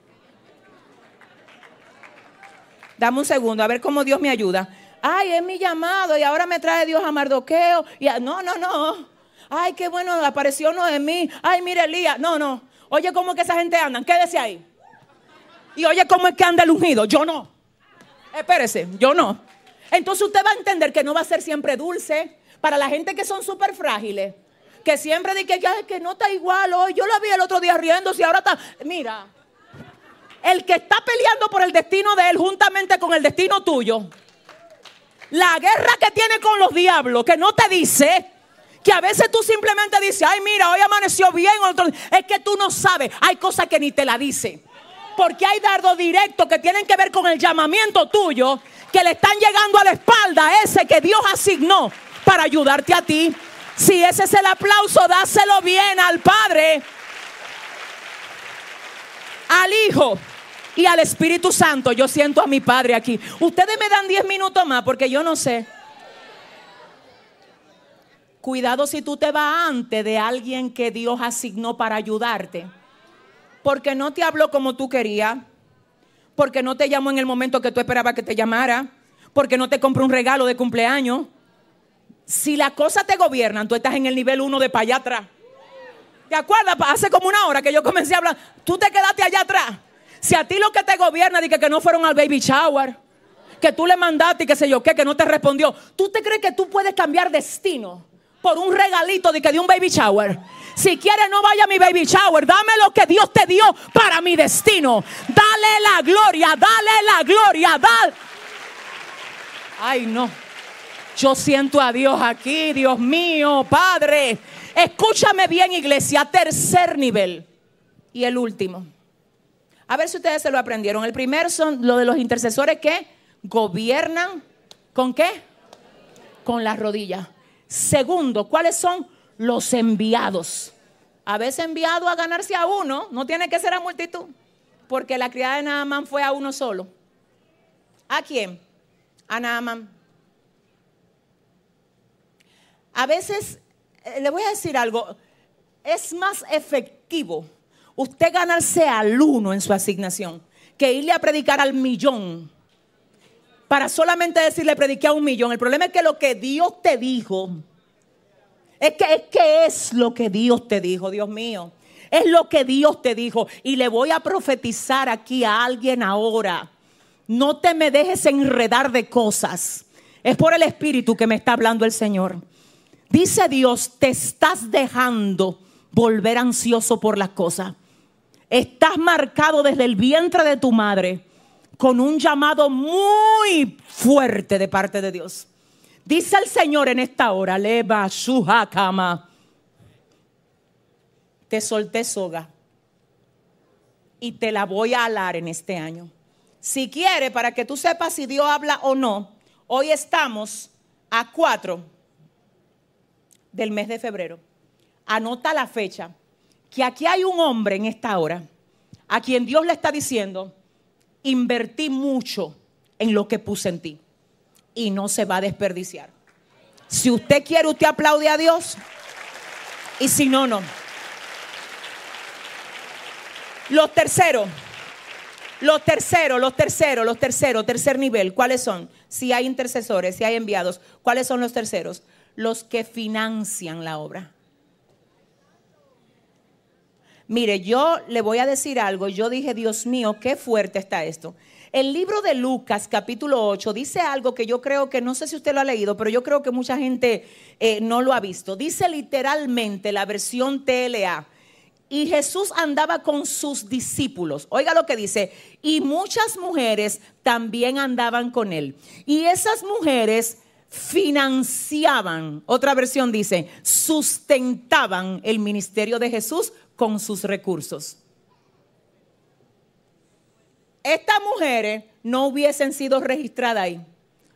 Dame un segundo, a ver cómo Dios me ayuda. Ay, es mi llamado y ahora me trae Dios a Mardoqueo. Y no, no, no. Ay, qué bueno, apareció mí. Ay, mire Elías. No, no. Oye, ¿cómo es que esa gente anda? Quédese ahí. Y oye, ¿cómo es que anda el ungido? Yo no. Espérese, yo no. Entonces usted va a entender que no va a ser siempre dulce. Para la gente que son súper frágiles, que siempre dice que, que no está igual hoy. Yo la vi el otro día riendo, y ahora está. Mira, el que está peleando por el destino de él juntamente con el destino tuyo, la guerra que tiene con los diablos, que no te dice, que a veces tú simplemente dices, ay mira, hoy amaneció bien, es que tú no sabes, hay cosas que ni te la dice. Porque hay dardos directos que tienen que ver con el llamamiento tuyo, que le están llegando a la espalda a ese que Dios asignó para ayudarte a ti. Si ese es el aplauso, dáselo bien al Padre, al Hijo y al Espíritu Santo. Yo siento a mi Padre aquí. Ustedes me dan 10 minutos más porque yo no sé. Cuidado si tú te vas antes de alguien que Dios asignó para ayudarte porque no te habló como tú querías, porque no te llamó en el momento que tú esperabas que te llamara, porque no te compró un regalo de cumpleaños. Si las cosas te gobiernan, tú estás en el nivel uno de para allá atrás. ¿Te acuerdas? Hace como una hora que yo comencé a hablar, tú te quedaste allá atrás. Si a ti lo que te gobierna dice que no fueron al baby shower, que tú le mandaste y que sé yo qué, que no te respondió, ¿tú te crees que tú puedes cambiar destino por un regalito de que de un baby shower? Si quieres, no vaya a mi baby shower. Dame lo que Dios te dio para mi destino. Dale la gloria, dale la gloria, dale. Ay, no. Yo siento a Dios aquí, Dios mío, Padre. Escúchame bien, iglesia. Tercer nivel. Y el último. A ver si ustedes se lo aprendieron. El primero son lo de los intercesores que gobiernan. ¿Con qué? Con las rodillas. Segundo, ¿cuáles son? los enviados. A veces enviado a ganarse a uno, no tiene que ser a multitud, porque la criada de Naaman fue a uno solo. ¿A quién? A Naaman. A veces, le voy a decir algo, es más efectivo usted ganarse al uno en su asignación que irle a predicar al millón para solamente decirle prediqué a un millón. El problema es que lo que Dios te dijo, es que es que es lo que Dios te dijo, Dios mío. Es lo que Dios te dijo. Y le voy a profetizar aquí a alguien ahora. No te me dejes enredar de cosas. Es por el Espíritu que me está hablando el Señor. Dice Dios, te estás dejando volver ansioso por las cosas. Estás marcado desde el vientre de tu madre con un llamado muy fuerte de parte de Dios. Dice el Señor en esta hora, leva su cama. Te solté soga y te la voy a alar en este año. Si quiere, para que tú sepas si Dios habla o no, hoy estamos a 4 del mes de febrero. Anota la fecha, que aquí hay un hombre en esta hora a quien Dios le está diciendo, invertí mucho en lo que puse en ti y no se va a desperdiciar. Si usted quiere, usted aplaude a Dios. Y si no, no. Los terceros, los terceros, los terceros, los terceros, tercer nivel, ¿cuáles son? Si hay intercesores, si hay enviados, ¿cuáles son los terceros? Los que financian la obra. Mire, yo le voy a decir algo. Yo dije, Dios mío, qué fuerte está esto. El libro de Lucas, capítulo 8, dice algo que yo creo que, no sé si usted lo ha leído, pero yo creo que mucha gente eh, no lo ha visto. Dice literalmente la versión TLA. Y Jesús andaba con sus discípulos. Oiga lo que dice. Y muchas mujeres también andaban con él. Y esas mujeres financiaban, otra versión dice, sustentaban el ministerio de Jesús con sus recursos. Estas mujeres no hubiesen sido registradas ahí.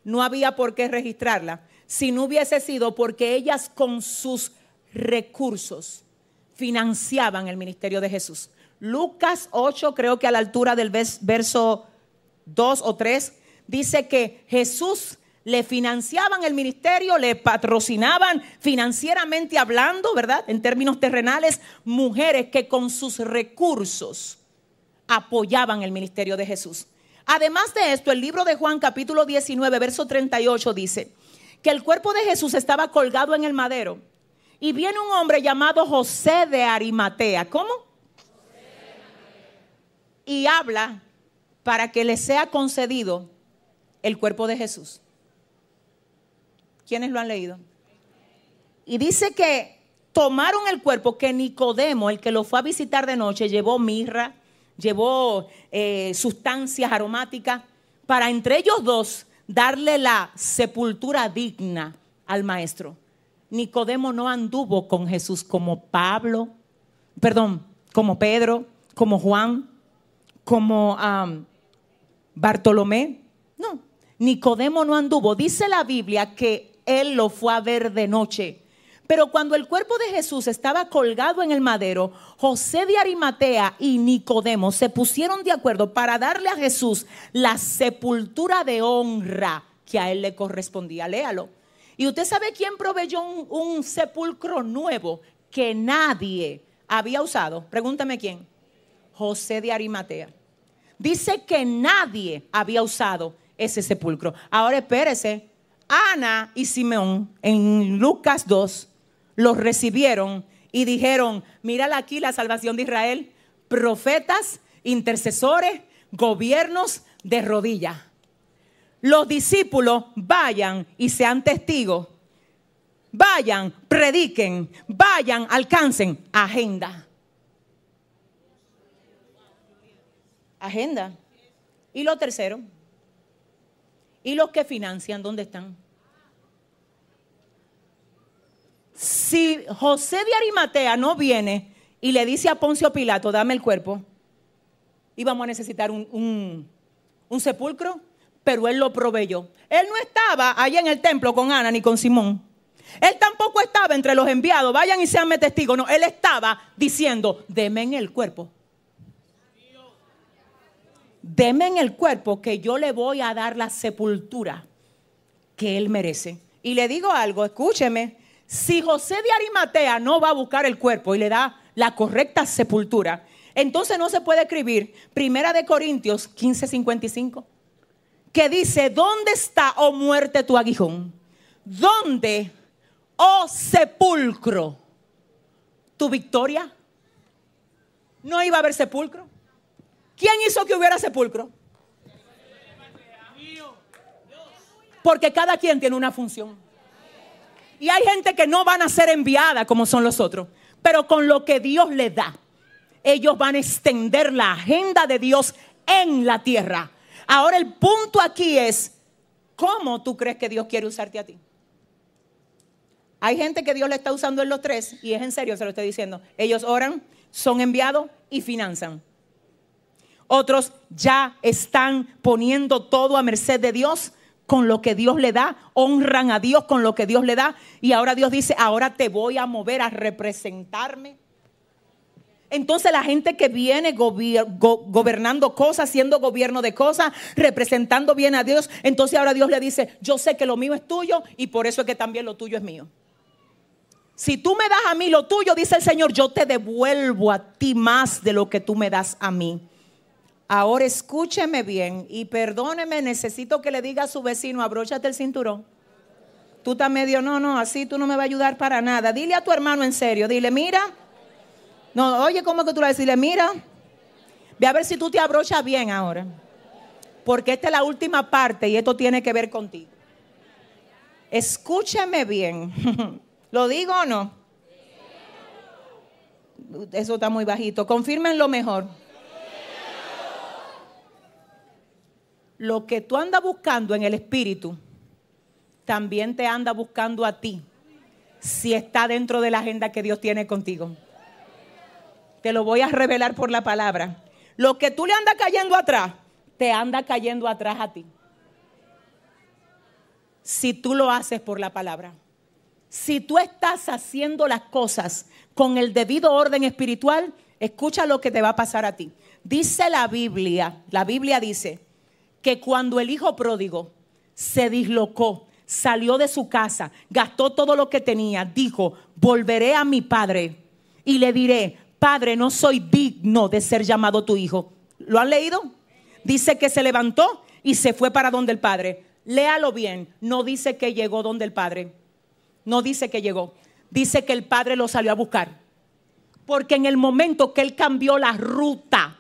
No había por qué registrarla si no hubiese sido porque ellas con sus recursos financiaban el ministerio de Jesús. Lucas 8, creo que a la altura del verso 2 o 3, dice que Jesús le financiaban el ministerio, le patrocinaban financieramente hablando, ¿verdad? En términos terrenales, mujeres que con sus recursos apoyaban el ministerio de Jesús. Además de esto, el libro de Juan capítulo 19, verso 38 dice que el cuerpo de Jesús estaba colgado en el madero y viene un hombre llamado José de Arimatea. ¿Cómo? Y habla para que le sea concedido el cuerpo de Jesús. ¿Quiénes lo han leído? Y dice que tomaron el cuerpo que Nicodemo, el que lo fue a visitar de noche, llevó mirra, llevó eh, sustancias aromáticas para entre ellos dos darle la sepultura digna al maestro. Nicodemo no anduvo con Jesús como Pablo, perdón, como Pedro, como Juan, como Bartolomé. No, Nicodemo no anduvo. Dice la Biblia que él lo fue a ver de noche. Pero cuando el cuerpo de Jesús estaba colgado en el madero, José de Arimatea y Nicodemo se pusieron de acuerdo para darle a Jesús la sepultura de honra que a él le correspondía. Léalo. Y usted sabe quién proveyó un, un sepulcro nuevo que nadie había usado. Pregúntame quién. José de Arimatea. Dice que nadie había usado ese sepulcro. Ahora espérese Ana y Simeón en Lucas 2 los recibieron y dijeron, mírala aquí la salvación de Israel, profetas, intercesores, gobiernos de rodillas. Los discípulos vayan y sean testigos. Vayan, prediquen, vayan, alcancen agenda. Agenda. Y lo tercero, ¿Y los que financian dónde están? Si José de Arimatea no viene y le dice a Poncio Pilato, dame el cuerpo, íbamos a necesitar un, un sepulcro, pero él lo proveyó. Él no estaba allá en el templo con Ana ni con Simón. Él tampoco estaba entre los enviados, vayan y seanme testigos. No, él estaba diciendo, deme el cuerpo deme en el cuerpo que yo le voy a dar la sepultura que él merece. Y le digo algo, escúcheme, si José de Arimatea no va a buscar el cuerpo y le da la correcta sepultura, Entonces no se puede escribir Primera de Corintios 15:55, que dice, ¿dónde está, oh muerte, tu aguijón? ¿Dónde, oh sepulcro, tu victoria? No iba a haber sepulcro. ¿Quién hizo que hubiera sepulcro? Porque cada quien tiene una función. Y hay gente que no van a ser enviada como son los otros, pero con lo que Dios les da, ellos van a extender la agenda de Dios en la tierra. Ahora el punto aquí es, ¿cómo tú crees que Dios quiere usarte a ti? Hay gente que Dios le está usando en los tres, y es en serio, se lo estoy diciendo. Ellos oran, son enviados y finanzan. Otros ya están poniendo todo a merced de Dios con lo que Dios le da, honran a Dios con lo que Dios le da. Y ahora Dios dice, ahora te voy a mover a representarme. Entonces la gente que viene gobernando cosas, siendo gobierno de cosas, representando bien a Dios, entonces ahora Dios le dice, yo sé que lo mío es tuyo y por eso es que también lo tuyo es mío. Si tú me das a mí lo tuyo, dice el Señor, yo te devuelvo a ti más de lo que tú me das a mí. Ahora escúcheme bien y perdóneme, necesito que le diga a su vecino, abróchate el cinturón. Tú estás medio, no, no, así tú no me vas a ayudar para nada. Dile a tu hermano en serio, dile, mira. No, oye, ¿cómo que tú le decirle, mira? Ve a ver si tú te abrochas bien ahora. Porque esta es la última parte y esto tiene que ver contigo. Escúcheme bien. ¿Lo digo o no? Eso está muy bajito. Confirmen lo mejor. Lo que tú andas buscando en el espíritu, también te anda buscando a ti, si está dentro de la agenda que Dios tiene contigo. Te lo voy a revelar por la palabra. Lo que tú le andas cayendo atrás, te anda cayendo atrás a ti. Si tú lo haces por la palabra. Si tú estás haciendo las cosas con el debido orden espiritual, escucha lo que te va a pasar a ti. Dice la Biblia, la Biblia dice que cuando el hijo pródigo se dislocó, salió de su casa, gastó todo lo que tenía, dijo, volveré a mi padre y le diré, padre, no soy digno de ser llamado tu hijo. ¿Lo han leído? Dice que se levantó y se fue para donde el padre. Léalo bien, no dice que llegó donde el padre. No dice que llegó, dice que el padre lo salió a buscar. Porque en el momento que él cambió la ruta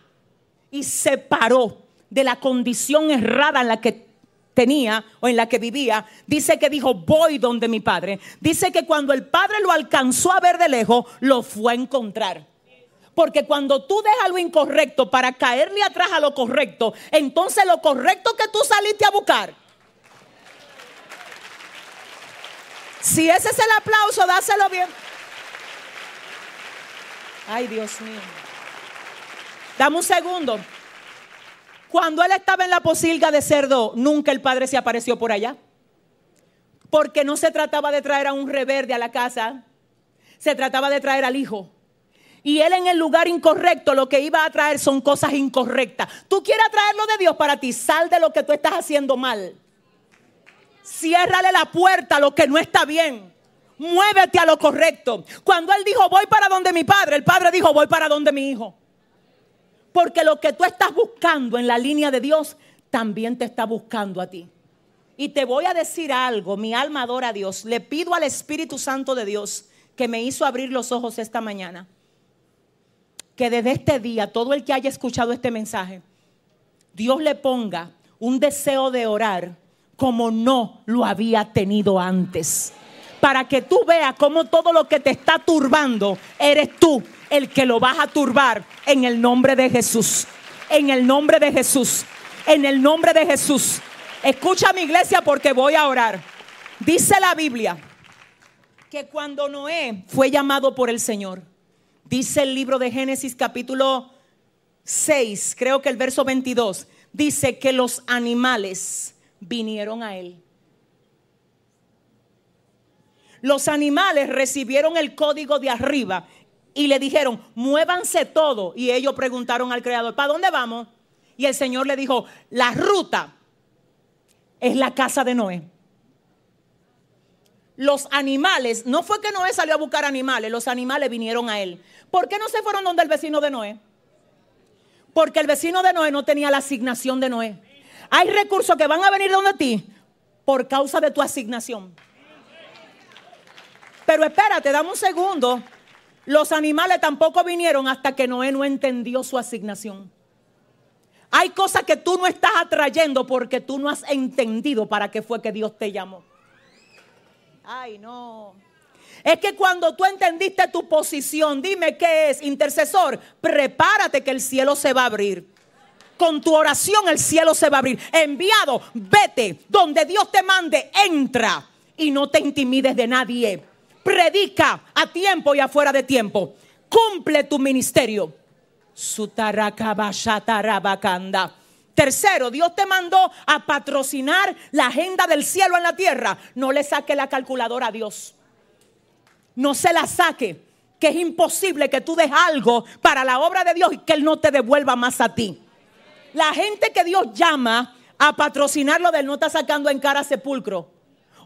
y se paró de la condición errada en la que tenía o en la que vivía, dice que dijo, voy donde mi padre. Dice que cuando el padre lo alcanzó a ver de lejos, lo fue a encontrar. Porque cuando tú dejas lo incorrecto para caerle atrás a lo correcto, entonces lo correcto que tú saliste a buscar Si ese es el aplauso, dáselo bien. Ay, Dios mío. Dame un segundo. Cuando él estaba en la posilga de cerdo, nunca el padre se apareció por allá. Porque no se trataba de traer a un reverde a la casa, se trataba de traer al hijo. Y él en el lugar incorrecto lo que iba a traer son cosas incorrectas. Tú quieres traerlo de Dios para ti, sal de lo que tú estás haciendo mal. Ciérrale la puerta a lo que no está bien. Muévete a lo correcto. Cuando él dijo, voy para donde mi padre, el padre dijo, voy para donde mi hijo. Porque lo que tú estás buscando en la línea de Dios, también te está buscando a ti. Y te voy a decir algo, mi alma adora a Dios. Le pido al Espíritu Santo de Dios que me hizo abrir los ojos esta mañana. Que desde este día, todo el que haya escuchado este mensaje, Dios le ponga un deseo de orar como no lo había tenido antes. Para que tú veas cómo todo lo que te está turbando, eres tú el que lo vas a turbar en el nombre de Jesús. En el nombre de Jesús. En el nombre de Jesús. Escucha mi iglesia porque voy a orar. Dice la Biblia que cuando Noé fue llamado por el Señor, dice el libro de Génesis capítulo 6, creo que el verso 22, dice que los animales vinieron a él. Los animales recibieron el código de arriba y le dijeron, muévanse todo. Y ellos preguntaron al creador, ¿para dónde vamos? Y el Señor le dijo, la ruta es la casa de Noé. Los animales, no fue que Noé salió a buscar animales, los animales vinieron a él. ¿Por qué no se fueron donde el vecino de Noé? Porque el vecino de Noé no tenía la asignación de Noé. Hay recursos que van a venir donde ti por causa de tu asignación. Pero espérate, dame un segundo. Los animales tampoco vinieron hasta que Noé no entendió su asignación. Hay cosas que tú no estás atrayendo porque tú no has entendido para qué fue que Dios te llamó. Ay, no. Es que cuando tú entendiste tu posición, dime qué es, intercesor, prepárate que el cielo se va a abrir. Con tu oración el cielo se va a abrir. Enviado, vete donde Dios te mande, entra y no te intimides de nadie predica a tiempo y afuera de tiempo. Cumple tu ministerio. Tercero, Dios te mandó a patrocinar la agenda del cielo en la tierra. No le saque la calculadora a Dios. No se la saque, que es imposible que tú des algo para la obra de Dios y que Él no te devuelva más a ti. La gente que Dios llama a patrocinarlo de Él no está sacando en cara sepulcro.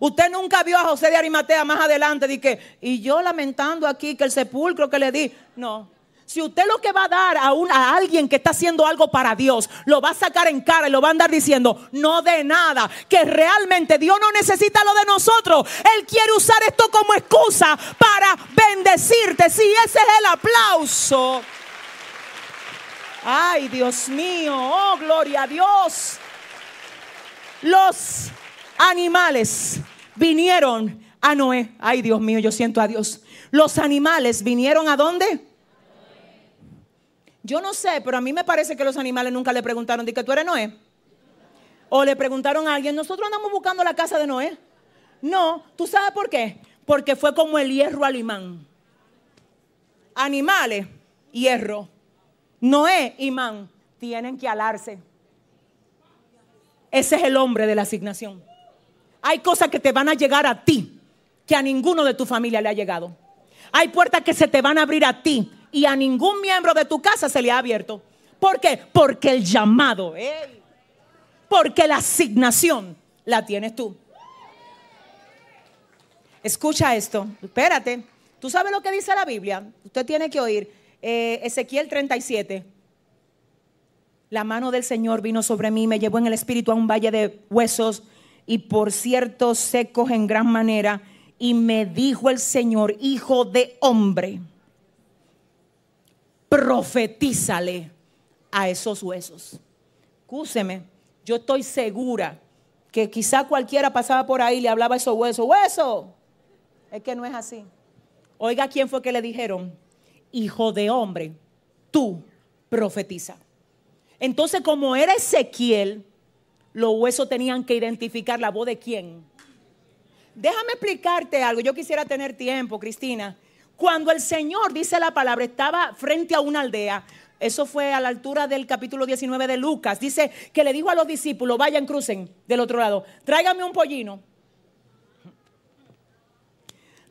Usted nunca vio a José de Arimatea más adelante y que, y yo lamentando aquí que el sepulcro que le di. No. Si usted lo que va a dar a, a alguien que está haciendo algo para Dios, lo va a sacar en cara y lo va a andar diciendo, no de nada, que realmente Dios no necesita lo de nosotros. Él quiere usar esto como excusa para bendecirte. Si ese es el aplauso. Ay, Dios mío, oh, gloria a Dios. Los animales vinieron a Noé. Ay, Dios mío, yo siento a Dios. Los animales vinieron a dónde? Yo no sé, pero a mí me parece que los animales nunca le preguntaron, ¿de que tú eres Noé? O le preguntaron a alguien, nosotros andamos buscando la casa de Noé. No, ¿tú sabes por qué? Porque fue como el hierro al imán. Animales, hierro. Noé, imán, tienen que alarse. Ese es el hombre de la asignación. Hay cosas que te van a llegar a ti que a ninguno de tu familia le ha llegado. Hay puertas que se te van a abrir a ti y a ningún miembro de tu casa se le ha abierto. ¿Por qué? Porque el llamado, porque la asignación la tienes tú. Escucha esto, espérate. ¿Tú sabes lo que dice la Biblia? Usted tiene que oír eh, Ezequiel 37. La mano del Señor vino sobre mí, me llevó en el espíritu a un valle de huesos y por cierto secos en gran manera. Y me dijo el Señor, hijo de hombre, profetízale a esos huesos. Escúcheme, yo estoy segura que quizá cualquiera pasaba por ahí y le hablaba a esos huesos, hueso. Es que no es así. Oiga, ¿quién fue que le dijeron? Hijo de hombre, tú profetiza. Entonces, como era Ezequiel, los huesos tenían que identificar la voz de quién. Déjame explicarte algo. Yo quisiera tener tiempo, Cristina. Cuando el Señor dice la palabra, estaba frente a una aldea. Eso fue a la altura del capítulo 19 de Lucas. Dice que le dijo a los discípulos, vayan, crucen del otro lado. Tráiganme un pollino.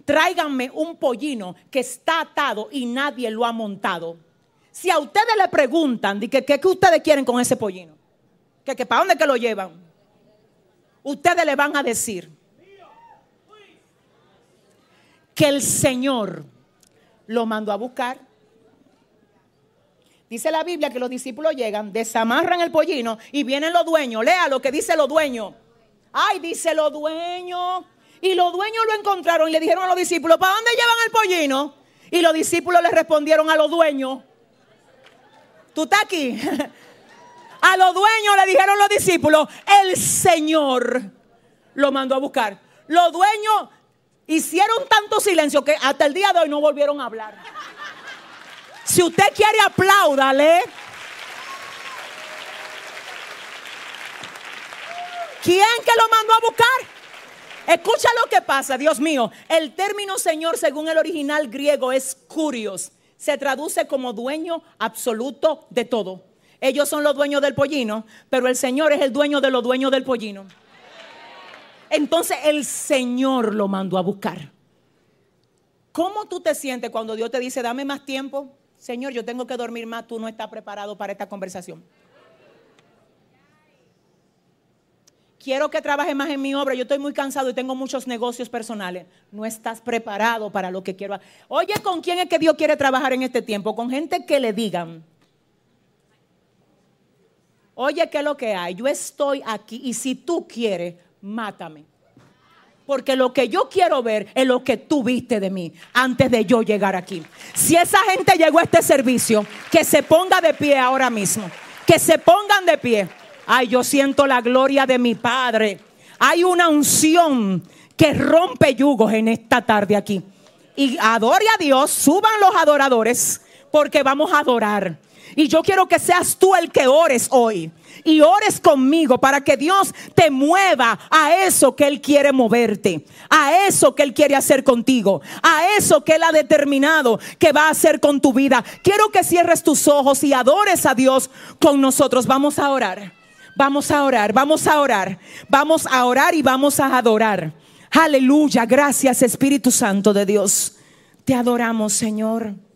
Tráiganme un pollino que está atado y nadie lo ha montado. Si a ustedes le preguntan, ¿qué, qué ustedes quieren con ese pollino? Que, para dónde que lo llevan. Ustedes le van a decir que el Señor lo mandó a buscar. Dice la Biblia que los discípulos llegan, desamarran el pollino y vienen los dueños. Lea lo que dice los dueños. Ay, dice los dueños. Y los dueños lo encontraron y le dijeron a los discípulos, ¿para dónde llevan el pollino? Y los discípulos le respondieron a los dueños, ¿tú estás aquí? A los dueños le dijeron los discípulos, el Señor lo mandó a buscar. Los dueños hicieron tanto silencio que hasta el día de hoy no volvieron a hablar. Si usted quiere, apláudale. ¿Quién que lo mandó a buscar? Escucha lo que pasa, Dios mío. El término Señor, según el original griego, es curios. Se traduce como dueño absoluto de todo. Ellos son los dueños del pollino, pero el Señor es el dueño de los dueños del pollino. Entonces el Señor lo mandó a buscar. ¿Cómo tú te sientes cuando Dios te dice, dame más tiempo? Señor, yo tengo que dormir más, tú no estás preparado para esta conversación. Quiero que trabajes más en mi obra, yo estoy muy cansado y tengo muchos negocios personales. No estás preparado para lo que quiero. Oye, ¿con quién es que Dios quiere trabajar en este tiempo? Con gente que le digan, Oye, ¿qué es lo que hay? Yo estoy aquí y si tú quieres, mátame. Porque lo que yo quiero ver es lo que tú viste de mí antes de yo llegar aquí. Si esa gente llegó a este servicio, que se ponga de pie ahora mismo. Que se pongan de pie. Ay, yo siento la gloria de mi Padre. Hay una unción que rompe yugos en esta tarde aquí. Y adore a Dios, suban los adoradores, porque vamos a adorar. Y yo quiero que seas tú el que ores hoy. Y ores conmigo para que Dios te mueva a eso que Él quiere moverte. A eso que Él quiere hacer contigo. A eso que Él ha determinado que va a hacer con tu vida. Quiero que cierres tus ojos y adores a Dios con nosotros. Vamos a orar. Vamos a orar. Vamos a orar. Vamos a orar y vamos a adorar. Aleluya. Gracias Espíritu Santo de Dios. Te adoramos Señor.